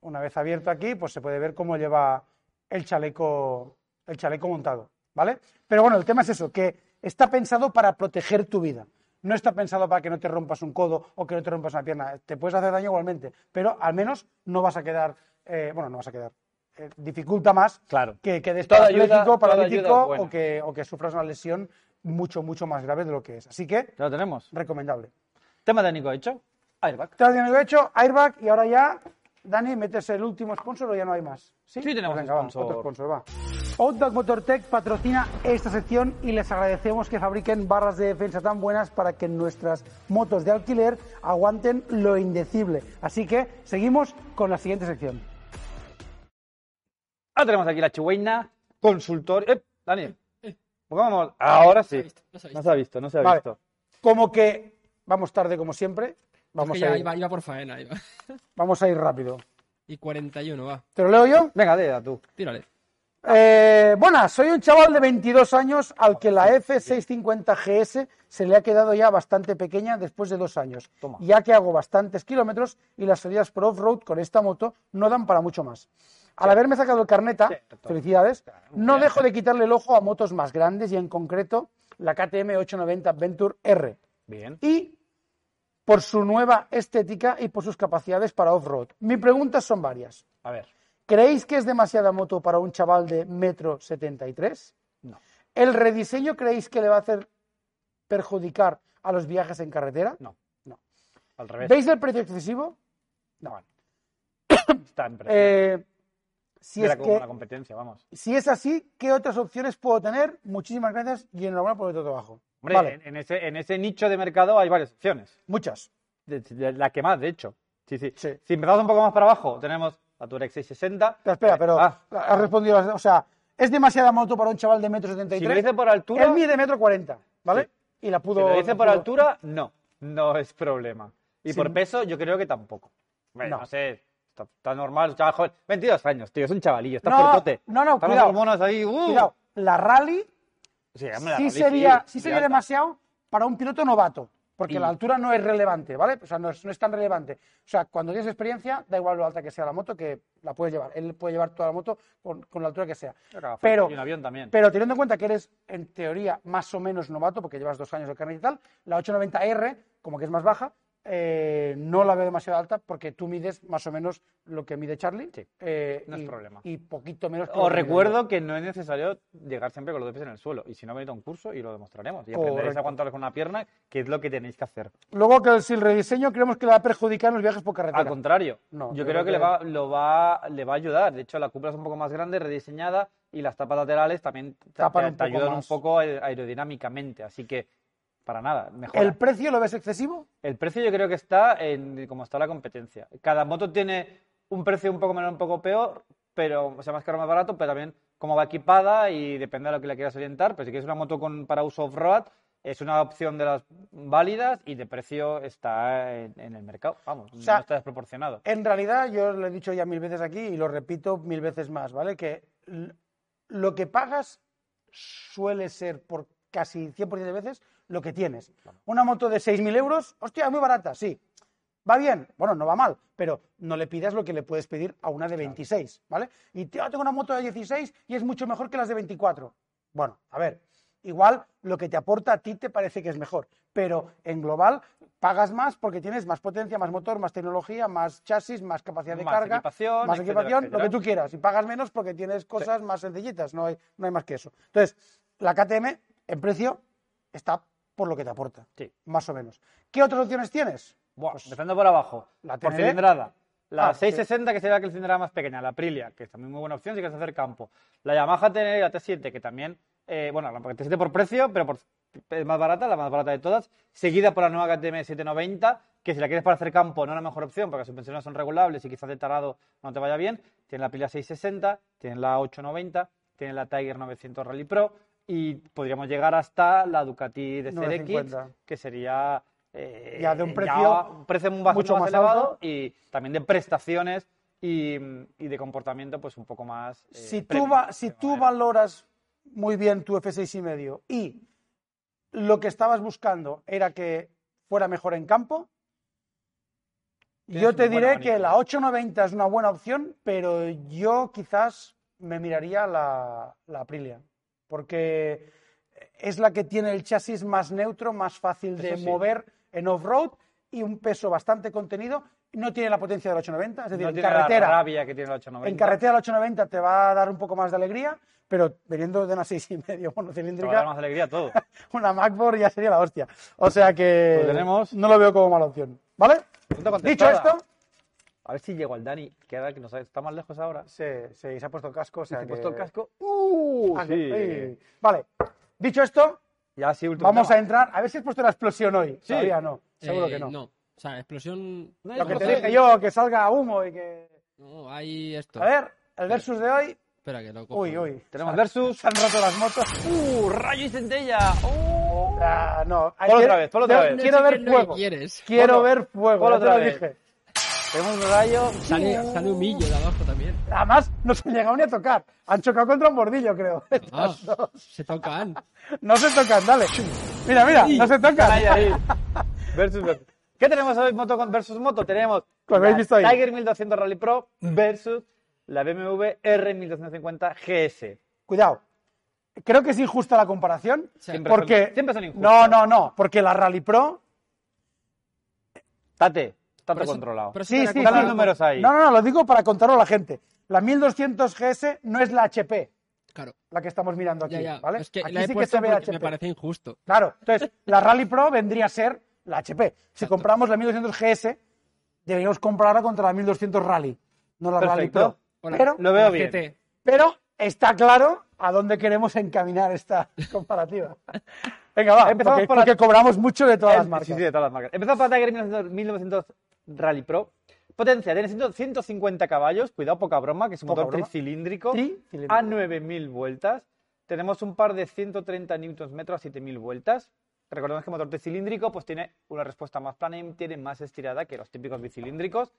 [SPEAKER 1] una vez abierto aquí, pues se puede ver cómo lleva el chaleco, el chaleco montado, ¿vale? Pero bueno, el tema es eso, que está pensado para proteger tu vida. No está pensado para que no te rompas un codo o que no te rompas una pierna. Te puedes hacer daño igualmente, pero al menos no vas a quedar, eh, bueno, no vas a quedar. eh, dificulta más
[SPEAKER 2] Claro.
[SPEAKER 1] que quedes paralítico
[SPEAKER 2] buena.
[SPEAKER 1] o, que, o que sufras una lesión mucho, mucho más grave de lo que es. Así que,
[SPEAKER 2] lo tenemos.
[SPEAKER 1] recomendable.
[SPEAKER 2] Tema técnico hecho. Airbag.
[SPEAKER 1] Te lo he hecho, Airbag, y ahora ya, Dani, metes el último sponsor o ya no hay más. Sí,
[SPEAKER 2] Sí, tenemos
[SPEAKER 1] Pues venga, va,
[SPEAKER 2] sponsor.
[SPEAKER 1] otro sponsor, va. Outback Motortech patrocina esta sección y les agradecemos que fabriquen barras de defensa tan buenas para que nuestras motos de alquiler aguanten lo indecible. Así que seguimos con la siguiente sección.
[SPEAKER 2] Ahora tenemos aquí la chihuahua consultor. ¡Eh! Daniel. ¿Por qué vamos? Ahora sí.
[SPEAKER 3] No se ha visto, no se ha
[SPEAKER 2] No se ha visto, no se ha
[SPEAKER 1] Vale.
[SPEAKER 2] visto.
[SPEAKER 1] Como que vamos tarde como siempre, vamos,
[SPEAKER 3] Es que
[SPEAKER 1] a ir,
[SPEAKER 3] iba, iba por faena, iba.
[SPEAKER 1] vamos a ir rápido.
[SPEAKER 3] Y 41, va.
[SPEAKER 1] ¿Te lo leo yo?
[SPEAKER 2] Venga, de tú.
[SPEAKER 3] Tírale.
[SPEAKER 1] Eh, buenas, soy un chaval de 22 años al que la F650 GS se le ha quedado ya bastante pequeña después de dos años,
[SPEAKER 2] Toma.
[SPEAKER 1] ya que hago bastantes kilómetros y las salidas por off-road con esta moto no dan para mucho más. Al haberme sacado el carneta,
[SPEAKER 2] Cierto.
[SPEAKER 1] felicidades, no dejo de quitarle el ojo a motos más grandes y en concreto la KTM 890 Venture R
[SPEAKER 2] Bien.
[SPEAKER 1] y por su nueva estética y por sus capacidades para off-road. Mis preguntas son varias.
[SPEAKER 2] A ver.
[SPEAKER 1] ¿Creéis que es demasiada moto para un chaval de metro 73?
[SPEAKER 2] No.
[SPEAKER 1] ¿El rediseño creéis que le va a hacer perjudicar a los viajes en carretera?
[SPEAKER 2] No.
[SPEAKER 1] No.
[SPEAKER 2] Al revés.
[SPEAKER 1] ¿Veis el precio excesivo?
[SPEAKER 2] No. Está en precio.
[SPEAKER 1] Eh, si,
[SPEAKER 2] Era
[SPEAKER 1] es
[SPEAKER 2] como
[SPEAKER 1] que,
[SPEAKER 2] competencia, vamos.
[SPEAKER 1] si es así, ¿qué otras opciones puedo tener? Muchísimas gracias y enhorabuena por el trabajo.
[SPEAKER 2] Hombre,
[SPEAKER 1] vale,
[SPEAKER 2] en, en ese, en ese nicho de mercado hay varias opciones.
[SPEAKER 1] muchas.
[SPEAKER 2] De, de la que más, de hecho. Sí, sí.
[SPEAKER 1] Sí.
[SPEAKER 2] Si empezamos un poco más para abajo, tenemos la Touareg 660.
[SPEAKER 1] Espera, espera, pero
[SPEAKER 2] Ah,
[SPEAKER 1] has respondido, o sea, es demasiada moto para un chaval de metro
[SPEAKER 2] si
[SPEAKER 1] 73.
[SPEAKER 2] lo dice por altura,
[SPEAKER 1] Él mide metro 40, ¿vale?
[SPEAKER 2] Sí.
[SPEAKER 1] Y la
[SPEAKER 2] si
[SPEAKER 1] pudo.
[SPEAKER 2] lo dice por
[SPEAKER 1] pudo-
[SPEAKER 2] altura, no. No es problema. Y
[SPEAKER 1] Sí.
[SPEAKER 2] por peso, yo creo que tampoco. Hombre,
[SPEAKER 1] No.
[SPEAKER 2] no. sé. Está, está normal, chaval joven. 22 años, tío, es un chavalillo, está
[SPEAKER 1] No,
[SPEAKER 2] fuertote.
[SPEAKER 1] no, no,
[SPEAKER 2] Están
[SPEAKER 1] cuidado.
[SPEAKER 2] monos ahí. ¡uh!
[SPEAKER 1] Cuidado, la rally
[SPEAKER 2] Sí, la
[SPEAKER 1] sí
[SPEAKER 2] rally
[SPEAKER 1] sería,
[SPEAKER 2] sí,
[SPEAKER 1] sí sería
[SPEAKER 2] alta.
[SPEAKER 1] demasiado para un piloto novato, porque
[SPEAKER 2] Y-
[SPEAKER 1] la altura no es relevante, ¿vale? O sea, no es, no es tan relevante. O sea, cuando tienes experiencia, da igual lo alta que sea la moto, que la puedes llevar. Él puede llevar toda la moto con, con la altura que sea. Pero,
[SPEAKER 2] y un avión también.
[SPEAKER 1] pero teniendo en cuenta que eres, en teoría, más o menos novato, porque llevas dos años de carnet y tal, la 890R, como que es más baja, eh, no la veo demasiado alta porque tú mides más o menos lo que mide Charlie.
[SPEAKER 2] Sí,
[SPEAKER 1] eh,
[SPEAKER 2] no es
[SPEAKER 1] y-
[SPEAKER 2] problema.
[SPEAKER 1] Y poquito menos que
[SPEAKER 2] Os recuerdo que no es necesario llegar siempre con los pies en el suelo. Y si no, venid a un curso y lo demostraremos. Y aprenderéis
[SPEAKER 1] Correcto.
[SPEAKER 2] a aguantaros con una pierna, que es lo que tenéis que hacer.
[SPEAKER 1] Luego que si el rediseño creemos que le va a perjudicar en los viajes por carretera.
[SPEAKER 2] Al contrario,
[SPEAKER 1] No,
[SPEAKER 2] yo creo
[SPEAKER 1] creo
[SPEAKER 2] que, le, va, lo va, le va a ayudar. De hecho, la cúpula es un poco más grande, rediseñada, y las tapas laterales también te,
[SPEAKER 1] Tapan
[SPEAKER 2] te-
[SPEAKER 1] un
[SPEAKER 2] te
[SPEAKER 1] poco
[SPEAKER 2] ayudan
[SPEAKER 1] más.
[SPEAKER 2] un poco aer- aerodinámicamente. Así que, para nada, mejor.
[SPEAKER 1] ¿El precio lo ves excesivo?
[SPEAKER 2] El precio yo creo que está en como está la competencia. Cada moto tiene un precio un poco menor, un poco peor, pero o sea, más caro, más barato, pero también como va equipada y depende de lo que le quieras orientar. Pero si quieres una moto con, para uso off-road, es una opción de las válidas y de precio está en, en el mercado. Vamos,
[SPEAKER 1] sea,
[SPEAKER 2] no está desproporcionado.
[SPEAKER 1] En realidad, yo lo he dicho ya mil veces aquí y lo repito mil veces más, ¿vale? Que lo que pagas suele ser por casi 100% de veces lo que tienes. Una moto de 6.000 euros, hostia, es muy barata, sí. ¿Va bien? Bueno, no va mal, pero no le pidas lo que le puedes pedir a una de 26, ¿vale? Y tío, tengo una moto de 16 y es mucho mejor que las de 24. Bueno, a ver, igual lo que te aporta a ti te parece que es mejor, pero en global pagas más porque tienes más potencia, más motor, más tecnología, más chasis, más capacidad de
[SPEAKER 2] Más
[SPEAKER 1] carga,
[SPEAKER 2] equipación,
[SPEAKER 1] más
[SPEAKER 2] etcétera,
[SPEAKER 1] equipación, lo que tú quieras. Y pagas menos porque tienes cosas más sencillitas, no hay, no hay más que eso. Entonces, la KTM en precio está por lo que te aporta,
[SPEAKER 2] Sí.
[SPEAKER 1] más o menos. ¿Qué otras opciones tienes?
[SPEAKER 2] Buah,
[SPEAKER 1] Pues,
[SPEAKER 2] empezando por abajo,
[SPEAKER 1] la
[SPEAKER 2] por cilindrada. La
[SPEAKER 1] Ah, sí.
[SPEAKER 2] 660, que sería que el cilindrada más pequeña, la Aprilia, que es también muy buena opción si quieres hacer campo. La Yamaha TND, la T7, que también, eh, bueno, la T7 por precio, pero por, es más barata, la más barata de todas, seguida por la nueva KTM 790, que si la quieres para hacer campo no es la mejor opción, porque las suspensiones son regulables y quizás de tarado no te vaya bien. Tiene la Aprilia 660, tiene la 890, tiene la Tiger 900 Rally Pro y podríamos llegar hasta la Ducati de
[SPEAKER 1] 950.
[SPEAKER 2] que sería eh,
[SPEAKER 1] Ya de un precio
[SPEAKER 2] un precio
[SPEAKER 1] mucho
[SPEAKER 2] más,
[SPEAKER 1] más
[SPEAKER 2] elevado
[SPEAKER 1] alto.
[SPEAKER 2] y también de prestaciones y, y de comportamiento pues un poco más eh,
[SPEAKER 1] si tú, va- si tú valoras muy bien tu F6 y medio y lo que estabas buscando era que fuera mejor en campo, yo te diré que la 890 es una buena opción, pero yo quizás me miraría la, la Aprilia, porque es la que tiene el chasis más neutro, más fácil de
[SPEAKER 2] sí.
[SPEAKER 1] mover en off-road y un peso bastante contenido. No tiene la potencia del 890, es decir,
[SPEAKER 2] no
[SPEAKER 1] en carretera.
[SPEAKER 2] la rabia que tiene la 890
[SPEAKER 1] En carretera la 890 te va a dar un poco más de alegría, pero veniendo de una 6,5
[SPEAKER 2] te va a dar
[SPEAKER 1] monocilíndrica,
[SPEAKER 2] más alegría todo
[SPEAKER 1] una MacBook ya sería la hostia. O sea que
[SPEAKER 2] Lo tenemos.
[SPEAKER 1] no lo veo como mala opción. ¿Vale? Dicho esto,
[SPEAKER 2] a ver si llego al Dani que ahora que nos ha- está más lejos ahora
[SPEAKER 1] se, se- se ha puesto el casco. O sea
[SPEAKER 2] se ha
[SPEAKER 1] que-
[SPEAKER 2] puesto el casco uh,
[SPEAKER 1] Ah,
[SPEAKER 2] sí.
[SPEAKER 1] sí. Vale. Dicho esto,
[SPEAKER 2] ya sí último
[SPEAKER 1] vamos a
[SPEAKER 2] tema.
[SPEAKER 1] entrar. A ver si has puesto la explosión hoy.
[SPEAKER 2] Sí.
[SPEAKER 1] Todavía no. Seguro
[SPEAKER 3] Eh,
[SPEAKER 1] que no.
[SPEAKER 3] No, o sea, explosión.
[SPEAKER 2] No,
[SPEAKER 1] Lo que
[SPEAKER 2] no
[SPEAKER 1] te dije yo, que salga humo y que.
[SPEAKER 3] No, hay esto.
[SPEAKER 1] A ver, el versus de hoy.
[SPEAKER 3] Espera que lo cojo.
[SPEAKER 1] Uy, uy.
[SPEAKER 2] tenemos versus
[SPEAKER 1] Se han roto las motos.
[SPEAKER 2] uh, rayo y centella uh.
[SPEAKER 1] Ah, no.
[SPEAKER 2] Ponlo otra vez, ponlo otra vez.
[SPEAKER 3] No
[SPEAKER 1] Quiero ver fuego. Quiero ver fuego.
[SPEAKER 2] Ponlo
[SPEAKER 1] ya te lo
[SPEAKER 2] otra vez.
[SPEAKER 1] dije.
[SPEAKER 2] Tenemos un rayo
[SPEAKER 3] Sale, sale un millo de abajo también.
[SPEAKER 1] Además, no se han llegado ni a tocar. Han chocado contra un bordillo, creo.
[SPEAKER 3] Ah, se tocan.
[SPEAKER 1] No se tocan, dale. Mira, mira, no se tocan.
[SPEAKER 2] Ahí, ahí. Versus, versus. ¿Qué tenemos hoy moto versus moto? Tenemos
[SPEAKER 1] Lo habéis
[SPEAKER 2] la
[SPEAKER 1] visto ahí.
[SPEAKER 2] Tiger 1200 Rally Pro versus la BMW R1250 GS.
[SPEAKER 1] Cuidado. Creo que es injusta la comparación.
[SPEAKER 2] Siempre son-
[SPEAKER 1] porque.
[SPEAKER 2] siempre son injustas.
[SPEAKER 1] No, no, no. Porque la Rally Pro.
[SPEAKER 2] Tate, todo
[SPEAKER 3] eso-
[SPEAKER 2] controlado.
[SPEAKER 3] por eso
[SPEAKER 1] Sí, sí, sí.
[SPEAKER 2] los números ahí.
[SPEAKER 1] No, no, no, lo digo para contarlo a la gente. La 1200 GS no es la HP,
[SPEAKER 3] Claro.
[SPEAKER 1] la que estamos mirando aquí.
[SPEAKER 3] Ya, ya.
[SPEAKER 1] ¿vale?
[SPEAKER 3] Es que
[SPEAKER 1] aquí
[SPEAKER 3] la he
[SPEAKER 1] sí que se ve HP.
[SPEAKER 3] me parece injusto.
[SPEAKER 1] Claro, entonces la Rally Pro vendría a ser la HP. Si compramos la 1200 GS, deberíamos comprarla contra la 1200 Rally, no la Rally
[SPEAKER 2] Perfecto.
[SPEAKER 1] Pro.
[SPEAKER 3] Hola.
[SPEAKER 1] Pero,
[SPEAKER 2] Lo veo bien.
[SPEAKER 3] GT.
[SPEAKER 1] pero está claro a dónde queremos encaminar esta comparativa. Venga, va,
[SPEAKER 2] Empezamos
[SPEAKER 1] porque,
[SPEAKER 2] por la-
[SPEAKER 1] porque cobramos mucho de todas las marcas.
[SPEAKER 2] Sí, sí, de todas las marcas. Empezamos por la Tiger 1900, 1900 Rally Pro. Potencia, tiene 100 150 caballos. Cuidado, poca broma, que es un
[SPEAKER 1] Poca
[SPEAKER 2] motor
[SPEAKER 1] broma.
[SPEAKER 2] tricilíndrico.
[SPEAKER 1] Tricilíndrico.
[SPEAKER 2] A 9000 vueltas. Tenemos un par de 130 Nm a 7000 vueltas. Recordemos que el motor tricilíndrico pues, tiene una respuesta más plana y tiene más estirada que los típicos bicilíndricos.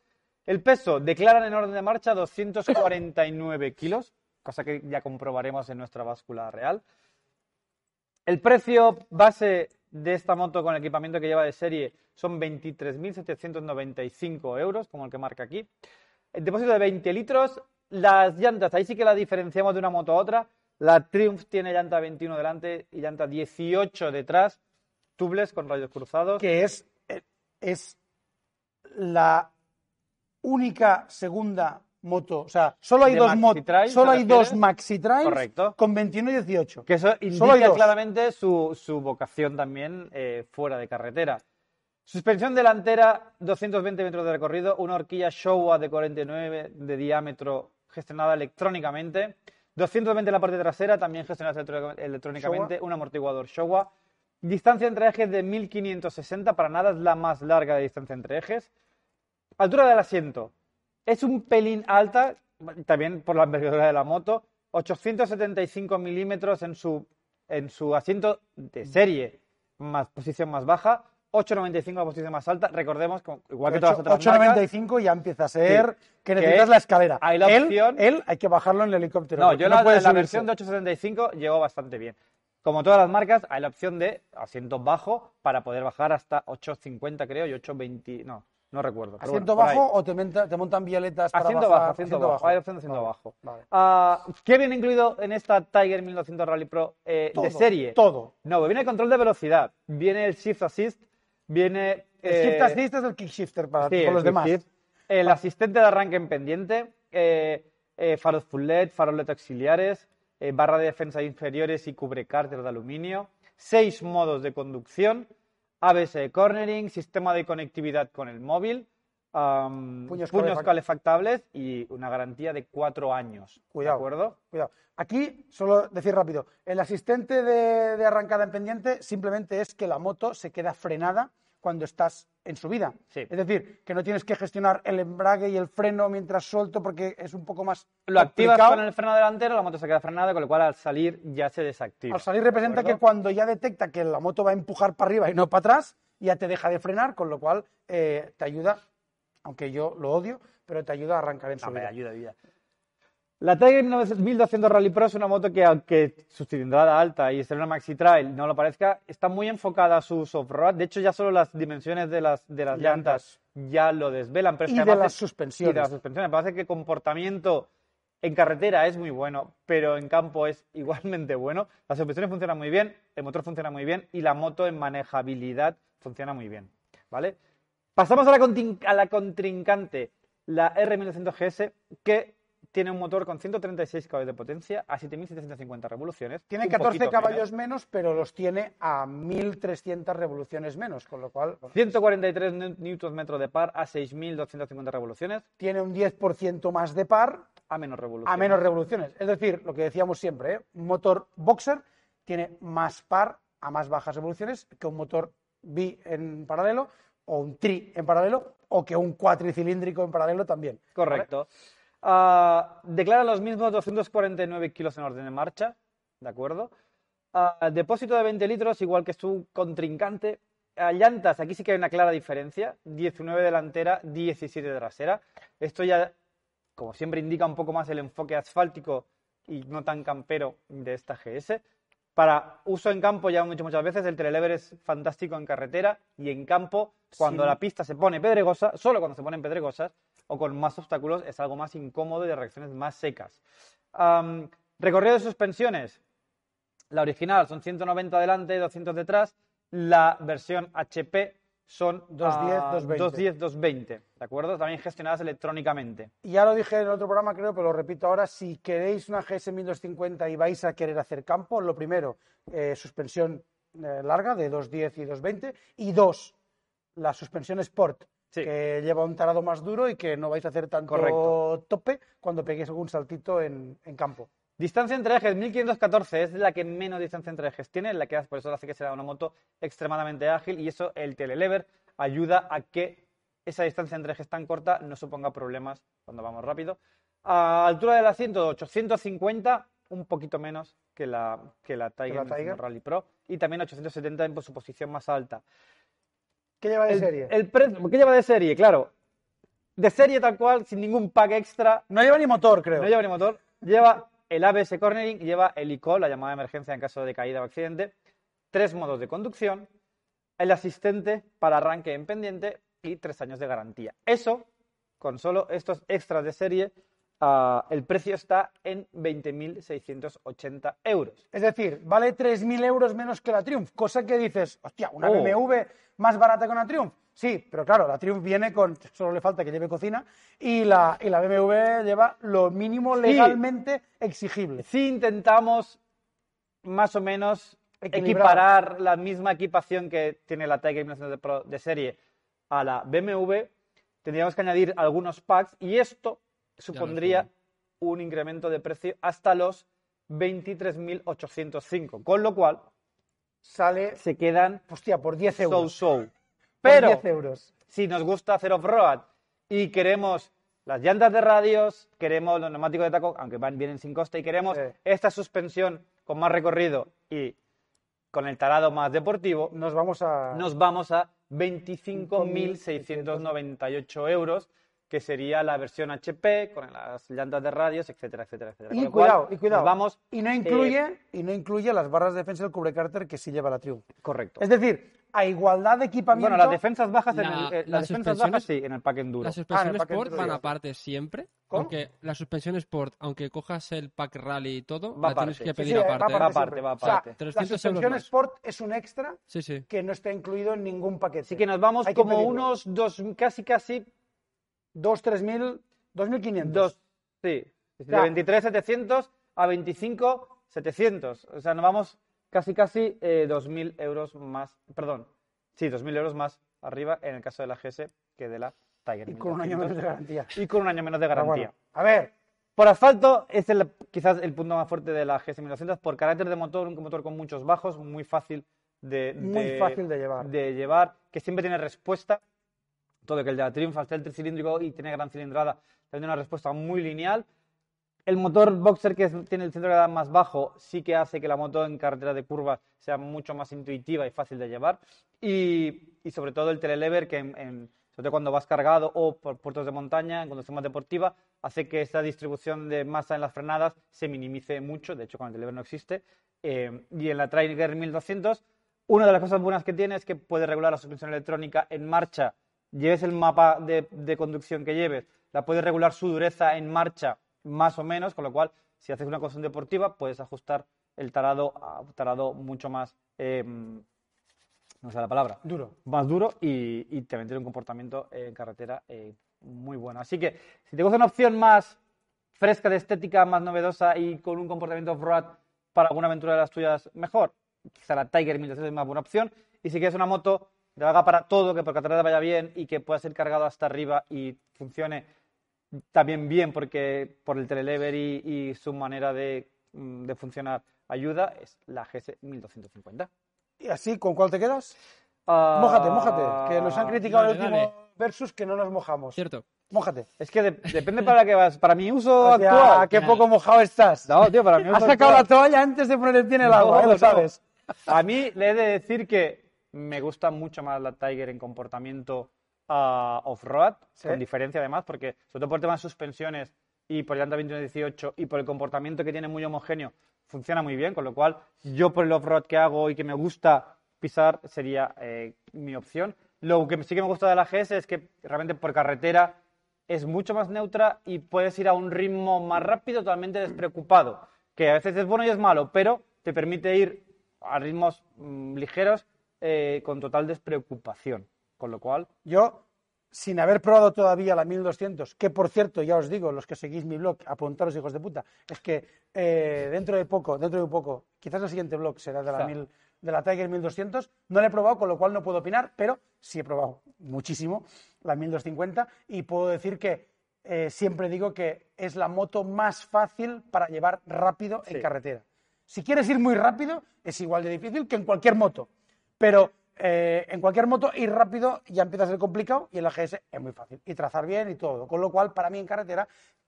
[SPEAKER 2] El peso declaran en orden de marcha 249 kilos, cosa que ya comprobaremos en nuestra báscula real. El precio base de esta moto con el equipamiento que lleva de serie son 23.795 euros, como el que marca aquí. El depósito de 20 litros. Las llantas, ahí sí que la diferenciamos de una moto a otra. La Triumph tiene llanta 21 delante y llanta 18 detrás. Tubeless con rayos cruzados.
[SPEAKER 1] que es, eh, es la única segunda moto. O sea, solo hay dos motos. Solo
[SPEAKER 2] ¿te
[SPEAKER 1] hay dos? Maxi Trails
[SPEAKER 2] Correcto.
[SPEAKER 1] con 21 y 18.
[SPEAKER 2] Que eso indica claramente su, su vocación también eh, fuera de carretera. Suspensión delantera, 220 metros de recorrido, una horquilla Showa de 49 de diámetro gestionada electrónicamente, 220 en la parte trasera, también gestionada electrónicamente, un amortiguador Showa. Distancia entre ejes de 1560, para nada es la más larga de distancia entre ejes. Altura del asiento. Es un pelín alta, también por la envergadura de la moto. 875 milímetros en su, en su asiento de serie, más posición más baja. 895 la posición más alta. Recordemos, igual que todas las otras marcas,
[SPEAKER 1] 8.95 ya empieza a ser
[SPEAKER 2] Sí.
[SPEAKER 1] que
[SPEAKER 2] Que
[SPEAKER 1] necesitas la escalera.
[SPEAKER 2] hay la
[SPEAKER 1] él,
[SPEAKER 2] opción-
[SPEAKER 1] él hay que bajarlo en el helicóptero.
[SPEAKER 2] No, yo la,
[SPEAKER 1] puede
[SPEAKER 2] la
[SPEAKER 1] subirse.
[SPEAKER 2] versión de 875 llegó bastante bien. Como todas las marcas, hay la opción de asiento bajo para poder bajar hasta 850, creo, y 820. No, no recuerdo.
[SPEAKER 1] ¿Asiento
[SPEAKER 2] bueno,
[SPEAKER 1] bajo o te, montan vialetas para
[SPEAKER 2] Asiento
[SPEAKER 1] bajar?
[SPEAKER 2] bajo, asiento bajo. Hay opción de asiento
[SPEAKER 1] Vale,
[SPEAKER 2] bajo.
[SPEAKER 1] vale.
[SPEAKER 2] Ah, ¿Qué viene incluido en esta Tiger 1200 Rally Pro eh,
[SPEAKER 1] Todo,
[SPEAKER 2] de serie?
[SPEAKER 1] Todo.
[SPEAKER 2] No, viene el control de velocidad, viene el Shift Assist, viene... Eh,
[SPEAKER 1] shift assist es el kick shifter para
[SPEAKER 2] sí,
[SPEAKER 1] todos los demás.
[SPEAKER 2] Shift, el asistente de arranque en pendiente, eh, eh, faros full LED, auxiliares, eh, barra de defensa inferiores y cubrecárter de aluminio, seis modos de conducción, ABS cornering, sistema de conectividad con el móvil,
[SPEAKER 1] Puños
[SPEAKER 2] puños,
[SPEAKER 1] calefac-
[SPEAKER 2] calefactables y una garantía de cuatro años.
[SPEAKER 1] Cuidado.
[SPEAKER 2] ¿De acuerdo?
[SPEAKER 1] Cuidado. Aquí, solo decir rápido, el asistente de, de arrancada en pendiente simplemente es que la moto se queda frenada cuando estás en subida.
[SPEAKER 2] Sí.
[SPEAKER 1] Es decir, que no tienes que gestionar el embrague y el freno mientras suelto porque es un poco más
[SPEAKER 2] Lo activas
[SPEAKER 1] complicado.
[SPEAKER 2] con el freno delantero, la moto se queda frenada, con lo cual al salir ya se desactiva.
[SPEAKER 1] Al salir representa
[SPEAKER 2] ¿De
[SPEAKER 1] que cuando ya detecta que la moto va a empujar para arriba y no para atrás, ya te deja de frenar, con lo cual eh, te ayuda, aunque yo lo odio, pero te ayuda a arrancar en
[SPEAKER 2] Hombre,
[SPEAKER 1] subida.
[SPEAKER 2] ayuda, ayuda. La Tiger 1200 Rally Pro es una moto que, aunque su cilindrada alta y ser una maxi trail no lo parezca, está muy enfocada a su off-road. De hecho, ya solo las dimensiones de las, de las llantas ya lo desvelan. Pero es
[SPEAKER 1] Y
[SPEAKER 2] que
[SPEAKER 1] de las
[SPEAKER 2] es-
[SPEAKER 1] suspensiones.
[SPEAKER 2] Y de las suspensiones. Parece que el comportamiento en carretera es muy bueno, pero en campo es igualmente bueno. Las suspensiones funcionan muy bien, el motor funciona muy bien y la moto en manejabilidad funciona muy bien. ¿Vale? Pasamos a la, contin- a la contrincante, la R1200 GS, que tiene un motor con 136 caballos de potencia a 7.750 revoluciones.
[SPEAKER 1] Tiene
[SPEAKER 2] un
[SPEAKER 1] 14
[SPEAKER 2] poquito
[SPEAKER 1] caballos
[SPEAKER 2] menos.
[SPEAKER 1] menos, pero los tiene a 1.300 revoluciones menos, con lo cual bueno,
[SPEAKER 2] 143 Nm de par a 6.250 revoluciones,
[SPEAKER 1] tiene un 10% más de par
[SPEAKER 2] a menos revoluciones.
[SPEAKER 1] a menos revoluciones. Es decir, lo que decíamos siempre, ¿eh? un motor boxer tiene más par a más bajas revoluciones que un motor bi en paralelo o un tri en paralelo o que un cuatricilíndrico en paralelo también. ¿vale?
[SPEAKER 2] Ah, declara los mismos 249 kilos en orden de marcha, ¿de acuerdo? Ah, depósito de 20 litros, igual que su contrincante. Ah, llantas, aquí sí que hay una clara diferencia. 19 delantera, 17 trasera. Esto ya, como siempre, indica un poco más el enfoque asfáltico y no tan campero de esta GS. Para uso en campo, ya hemos dicho muchas veces, el telelever es fantástico en carretera y en campo, cuando
[SPEAKER 1] Sí.
[SPEAKER 2] la pista se pone pedregosa, solo cuando se ponen pedregosas o con más obstáculos, es algo más incómodo y de reacciones más secas. Recorrido de suspensiones. La original son 190 delante, 200 detrás. La versión HP son
[SPEAKER 1] 210,
[SPEAKER 2] ah,
[SPEAKER 1] 220.
[SPEAKER 2] 210, 220, ¿de acuerdo? También gestionadas electrónicamente.
[SPEAKER 1] Y ya lo dije en el otro programa, creo, pero lo repito ahora. Si queréis una GS 1250 y vais a querer hacer campo, lo primero, eh, suspensión eh, larga de 210 y 220. Y dos, la suspensión Sport,
[SPEAKER 2] Sí.
[SPEAKER 1] que lleva un tarado más duro y que no vais a hacer tanto
[SPEAKER 2] Correcto.
[SPEAKER 1] tope cuando peguéis algún saltito en, en campo.
[SPEAKER 2] Distancia entre ejes, 1514, es la que menos distancia entre ejes tiene, la que por eso hace que sea una moto extremadamente ágil y eso el telelever ayuda a que esa distancia entre ejes tan corta no suponga problemas cuando vamos rápido. A altura del asiento, 850, un poquito menos que la, que la Tiger,
[SPEAKER 1] la Tiger.
[SPEAKER 2] Rally Pro y también 870 en su posición más alta.
[SPEAKER 1] ¿Qué lleva de
[SPEAKER 2] El,
[SPEAKER 1] serie?
[SPEAKER 2] el precio, ¿Qué lleva de serie? Claro, de serie tal cual, sin ningún pack extra,
[SPEAKER 1] No lleva ni motor, creo.
[SPEAKER 2] no lleva ni motor, lleva el ABS cornering lleva el ICO, la llamada de emergencia en caso de caída o accidente, tres modos de conducción, el asistente para arranque en pendiente y tres años de garantía. Eso, con solo estos extras de serie, ah, el precio está en 20.680 euros.
[SPEAKER 1] Es decir, vale 3.000 euros menos que la Triumph, cosa que dices, hostia, una
[SPEAKER 2] Oh.
[SPEAKER 1] BMW más barata que una Triumph. Sí, pero claro, la Triumph viene con, solo le falta que lleve cocina, y la, y la BMW lleva lo mínimo legalmente exigible.
[SPEAKER 2] Si intentamos más o menos
[SPEAKER 1] Equilibrar.
[SPEAKER 2] equiparar la misma equipación que tiene la Tiger 1900 Pro de serie a la BMW, tendríamos que añadir algunos packs y esto supondría un incremento de precio hasta los 23.805, con lo cual
[SPEAKER 1] Sale,
[SPEAKER 2] se quedan
[SPEAKER 1] hostia, por 10
[SPEAKER 2] so
[SPEAKER 1] euros.
[SPEAKER 2] so. Pero
[SPEAKER 1] 10 euros.
[SPEAKER 2] si nos gusta hacer off-road y queremos las llantas de radios, queremos los neumáticos de taco, aunque van, vienen sin coste, y queremos
[SPEAKER 1] Sí.
[SPEAKER 2] esta suspensión con más recorrido y con el tarado más deportivo,
[SPEAKER 1] Nos vamos a...
[SPEAKER 2] nos vamos a 25.698 euros, que sería la versión HP con las llantas de radios, etcétera, etcétera, etcétera. Con
[SPEAKER 1] Y
[SPEAKER 2] cual,
[SPEAKER 1] cuidado, y cuidado.
[SPEAKER 2] vamos,
[SPEAKER 1] y no
[SPEAKER 2] eh,
[SPEAKER 1] incluye, y no incluye las barras de defensa del cubrecárter que sí lleva la Triumph.
[SPEAKER 2] correcto.
[SPEAKER 1] Es decir, a igualdad de equipamiento.
[SPEAKER 2] Bueno, las defensas bajas en el, eh,
[SPEAKER 3] las
[SPEAKER 2] las defensas bajas
[SPEAKER 3] suspensiones-
[SPEAKER 2] sí, en el pack enduro.
[SPEAKER 3] Las suspensiones
[SPEAKER 1] paquete
[SPEAKER 3] Sport van aparte siempre.
[SPEAKER 1] ¿Cómo?
[SPEAKER 3] Aunque la suspensión Sport, aunque cojas el pack rally y todo,
[SPEAKER 2] Va
[SPEAKER 3] la tienes
[SPEAKER 2] aparte.
[SPEAKER 3] que pedir
[SPEAKER 1] Sí, sí,
[SPEAKER 3] aparte.
[SPEAKER 2] Va aparte, va
[SPEAKER 1] O sea,
[SPEAKER 2] aparte.
[SPEAKER 1] la
[SPEAKER 3] 300 euros
[SPEAKER 1] suspensión. Sport es un extra
[SPEAKER 3] Sí, sí.
[SPEAKER 1] que no está incluido en ningún paquete.
[SPEAKER 2] Así que nos vamos
[SPEAKER 1] Hay
[SPEAKER 2] como unos dos, casi, casi
[SPEAKER 1] Dos, tres mil, dos mil quinientos.
[SPEAKER 2] dos, sí, de
[SPEAKER 1] sea,
[SPEAKER 2] 23.700 a 25.700. O sea, nos vamos casi, casi eh, 2.000 euros más, perdón, sí, 2.000 euros más arriba en el caso de la GS que de la Tiger.
[SPEAKER 1] Y con un año
[SPEAKER 2] 1200.
[SPEAKER 1] menos de garantía.
[SPEAKER 2] Y con un año menos de garantía.
[SPEAKER 1] bueno, a ver,
[SPEAKER 2] Por asfalto es el, quizás el punto más fuerte de la GS 1200 por carácter de motor, un motor con muchos bajos, muy fácil de,
[SPEAKER 1] Muy fácil de llevar.
[SPEAKER 2] de llevar, que siempre tiene respuesta. Todo que el de la Triumph, al ser tricilíndrico y tiene gran cilindrada, tiene una respuesta muy lineal. El motor boxer que tiene el centro de gravedad más bajo sí que hace que la moto en carretera de curvas sea mucho más intuitiva y fácil de llevar. Y, y sobre todo el telelever que en, en- sobre todo cuando vas cargado o por puertos de montaña, en conducción más deportiva, hace que esta distribución de masa en las frenadas se minimice mucho. De hecho, con el telelever no existe. Eh, y en la Trainer 1200, una de las cosas buenas que tiene es que puede regular la suspensión electrónica en marcha. Lleves el mapa de, de conducción que lleves, la puedes regular su dureza en marcha más o menos, con lo cual, si haces una conducción deportiva, puedes ajustar el tarado a tarado mucho más, eh, no sé la palabra,
[SPEAKER 1] duro.
[SPEAKER 2] más duro y, y también tiene un comportamiento eh, en carretera eh, muy bueno. Así que si te gusta una opción más fresca de estética, más novedosa y con un comportamiento off-road para alguna aventura de las tuyas mejor, quizá la Tiger 1200 es más buena opción. Y si quieres una moto que haga para todo, que por carretera vaya bien y que pueda ser cargado hasta arriba y funcione también bien porque por el telelever y, y su manera de, mm, de funcionar ayuda, es la GS 1250.
[SPEAKER 1] Y así, ¿con cuál te quedas?
[SPEAKER 2] Ah,
[SPEAKER 1] Mójate, mójate. Que nos han criticado
[SPEAKER 3] dale,
[SPEAKER 1] el último
[SPEAKER 3] dale.
[SPEAKER 1] versus que no nos mojamos.
[SPEAKER 3] Cierto.
[SPEAKER 1] Mójate.
[SPEAKER 2] Es que de- depende para qué vas. Para mi uso
[SPEAKER 1] Hostia,
[SPEAKER 2] actual.
[SPEAKER 1] qué poco mojado estás.
[SPEAKER 2] No, tío, para mi uso
[SPEAKER 1] Has sacado la
[SPEAKER 2] actual.
[SPEAKER 1] toalla antes de poner el pie en el agua,
[SPEAKER 2] No,
[SPEAKER 1] ¿eh? lo
[SPEAKER 2] no.
[SPEAKER 1] sabes.
[SPEAKER 2] A mí le he de decir que me gusta mucho más la Tiger en comportamiento ah, off-road,
[SPEAKER 1] Sí.
[SPEAKER 2] con diferencia además, porque sobre todo por temas de suspensiones y por llanta 21-18 y por el comportamiento que tiene muy homogéneo, funciona muy bien, con lo cual yo por el off-road que hago y que me gusta pisar sería eh, mi opción. Lo que sí que me gusta de la GS es que realmente por carretera es mucho más neutra y puedes ir a un ritmo más rápido, totalmente despreocupado, que a veces es bueno y es malo, pero te permite ir a ritmos mm, ligeros eh, con total despreocupación. Con lo cual,
[SPEAKER 1] Yo, sin haber probado todavía la 1200, que por cierto, ya os digo, los que seguís mi blog, apuntaros hijos de puta, es que eh, dentro de poco, dentro de poco, quizás el siguiente blog será de la,
[SPEAKER 2] Ja.
[SPEAKER 1] 1000 de la Tiger 1200, no la he probado, con lo cual no puedo opinar, pero sí he probado muchísimo la 1250 y puedo decir que eh, siempre digo que es la moto más fácil para llevar rápido en carretera. Si quieres ir muy rápido, es igual de difícil que en cualquier moto. Pero eh, en cualquier moto ir rápido ya empieza a ser complicado y en la GS es muy fácil. Y trazar bien y todo. Con lo cual, para mí en carretera,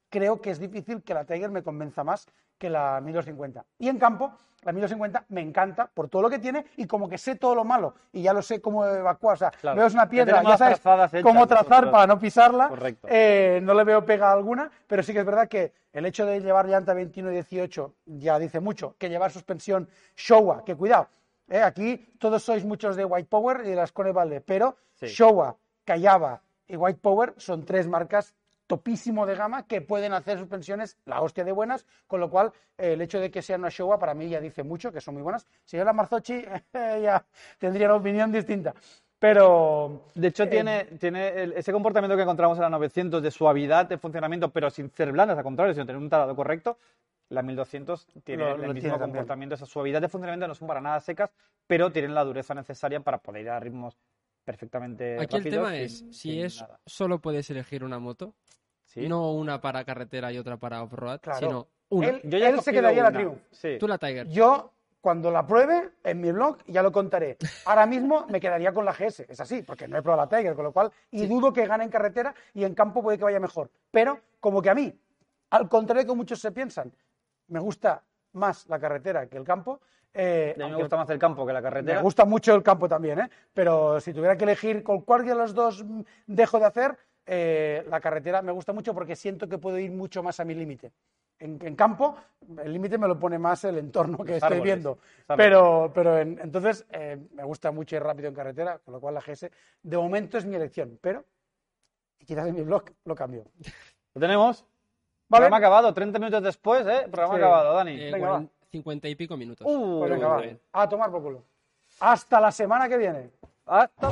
[SPEAKER 1] creo que es difícil que la Tiger me convenza más que la 1250. Y en campo, la 1250 me encanta por todo lo que tiene y como que sé todo lo malo y ya lo sé cómo evacuar. O sea,
[SPEAKER 2] Claro.
[SPEAKER 1] veo una piedra, ya sabes
[SPEAKER 2] hechas
[SPEAKER 1] cómo trazar para no pisarla.
[SPEAKER 2] Correcto.
[SPEAKER 1] Eh, no le veo pega alguna, pero sí que es verdad que el hecho de llevar llanta 21 y 18 ya dice mucho, que llevar suspensión Showa, que cuidado, ¿eh? Aquí todos sois muchos de White Power y de las Cone Valde, pero
[SPEAKER 2] Sí.
[SPEAKER 1] Showa, Kayaba y White Power son tres marcas topísimo de gama que pueden hacer suspensiones la hostia de buenas, con lo cual eh, el hecho de que sean una Showa para mí ya dice mucho, que son muy buenas. Si yo la Marzocchi ya tendría una opinión distinta, pero
[SPEAKER 2] De hecho,
[SPEAKER 1] eh,
[SPEAKER 2] tiene, tiene el- ese comportamiento que encontramos en la 900 de suavidad de funcionamiento, pero sin ser blandas, al contrario, sino tener un talado correcto. La 1200 tiene
[SPEAKER 1] Lo-
[SPEAKER 2] el
[SPEAKER 1] lo
[SPEAKER 2] mismo
[SPEAKER 1] tiene
[SPEAKER 2] comportamiento, esa suavidad de funcionamiento no son para nada secas, pero tienen la dureza necesaria para poder ir a ritmos perfectamente
[SPEAKER 3] Aquí el
[SPEAKER 2] rápidos
[SPEAKER 3] tema
[SPEAKER 2] sin-
[SPEAKER 3] es, si
[SPEAKER 2] sin
[SPEAKER 3] es
[SPEAKER 2] nada.
[SPEAKER 3] solo puedes elegir una moto,
[SPEAKER 2] ¿Sí?
[SPEAKER 3] no una para carretera y otra para off-road,
[SPEAKER 1] Claro.
[SPEAKER 3] sino una.
[SPEAKER 1] Él-
[SPEAKER 2] Yo ya
[SPEAKER 1] él se quedaría la
[SPEAKER 2] una.
[SPEAKER 1] Triumph.
[SPEAKER 2] Sí.
[SPEAKER 3] Tú la Tiger.
[SPEAKER 1] Yo, cuando la pruebe en mi blog, ya lo contaré. Ahora mismo me quedaría con la GS, es así, porque no he probado la Tiger, con lo cual, y dudo que gane en carretera y en campo puede que vaya mejor. Pero, como que a mí, al contrario de que muchos se piensan, me gusta más la carretera que el campo. eh,
[SPEAKER 2] a mí me gusta más el campo que la carretera.
[SPEAKER 1] me gusta mucho el campo también, ¿eh? pero si tuviera que elegir con cuál de los dos dejo de hacer, eh, la carretera me gusta mucho porque siento que puedo ir mucho más a mi límite. En, en campo, el límite me lo pone más el entorno que estoy viendo. Pero, pero en- entonces eh, me gusta mucho ir rápido en carretera, con lo cual la GS de momento es mi elección, pero quizás en mi blog lo cambio.
[SPEAKER 2] Lo tenemos.
[SPEAKER 1] ¿Vale?
[SPEAKER 2] Programa acabado, 30 minutos después, ¿eh? Programa
[SPEAKER 1] Sí.
[SPEAKER 2] acabado, Dani.
[SPEAKER 3] Eh,
[SPEAKER 1] venga,
[SPEAKER 3] cuaren- 50 y pico minutos.
[SPEAKER 2] Uh,
[SPEAKER 1] Pues venga, va, a tomar por culo. Hasta la semana que viene.
[SPEAKER 2] Hasta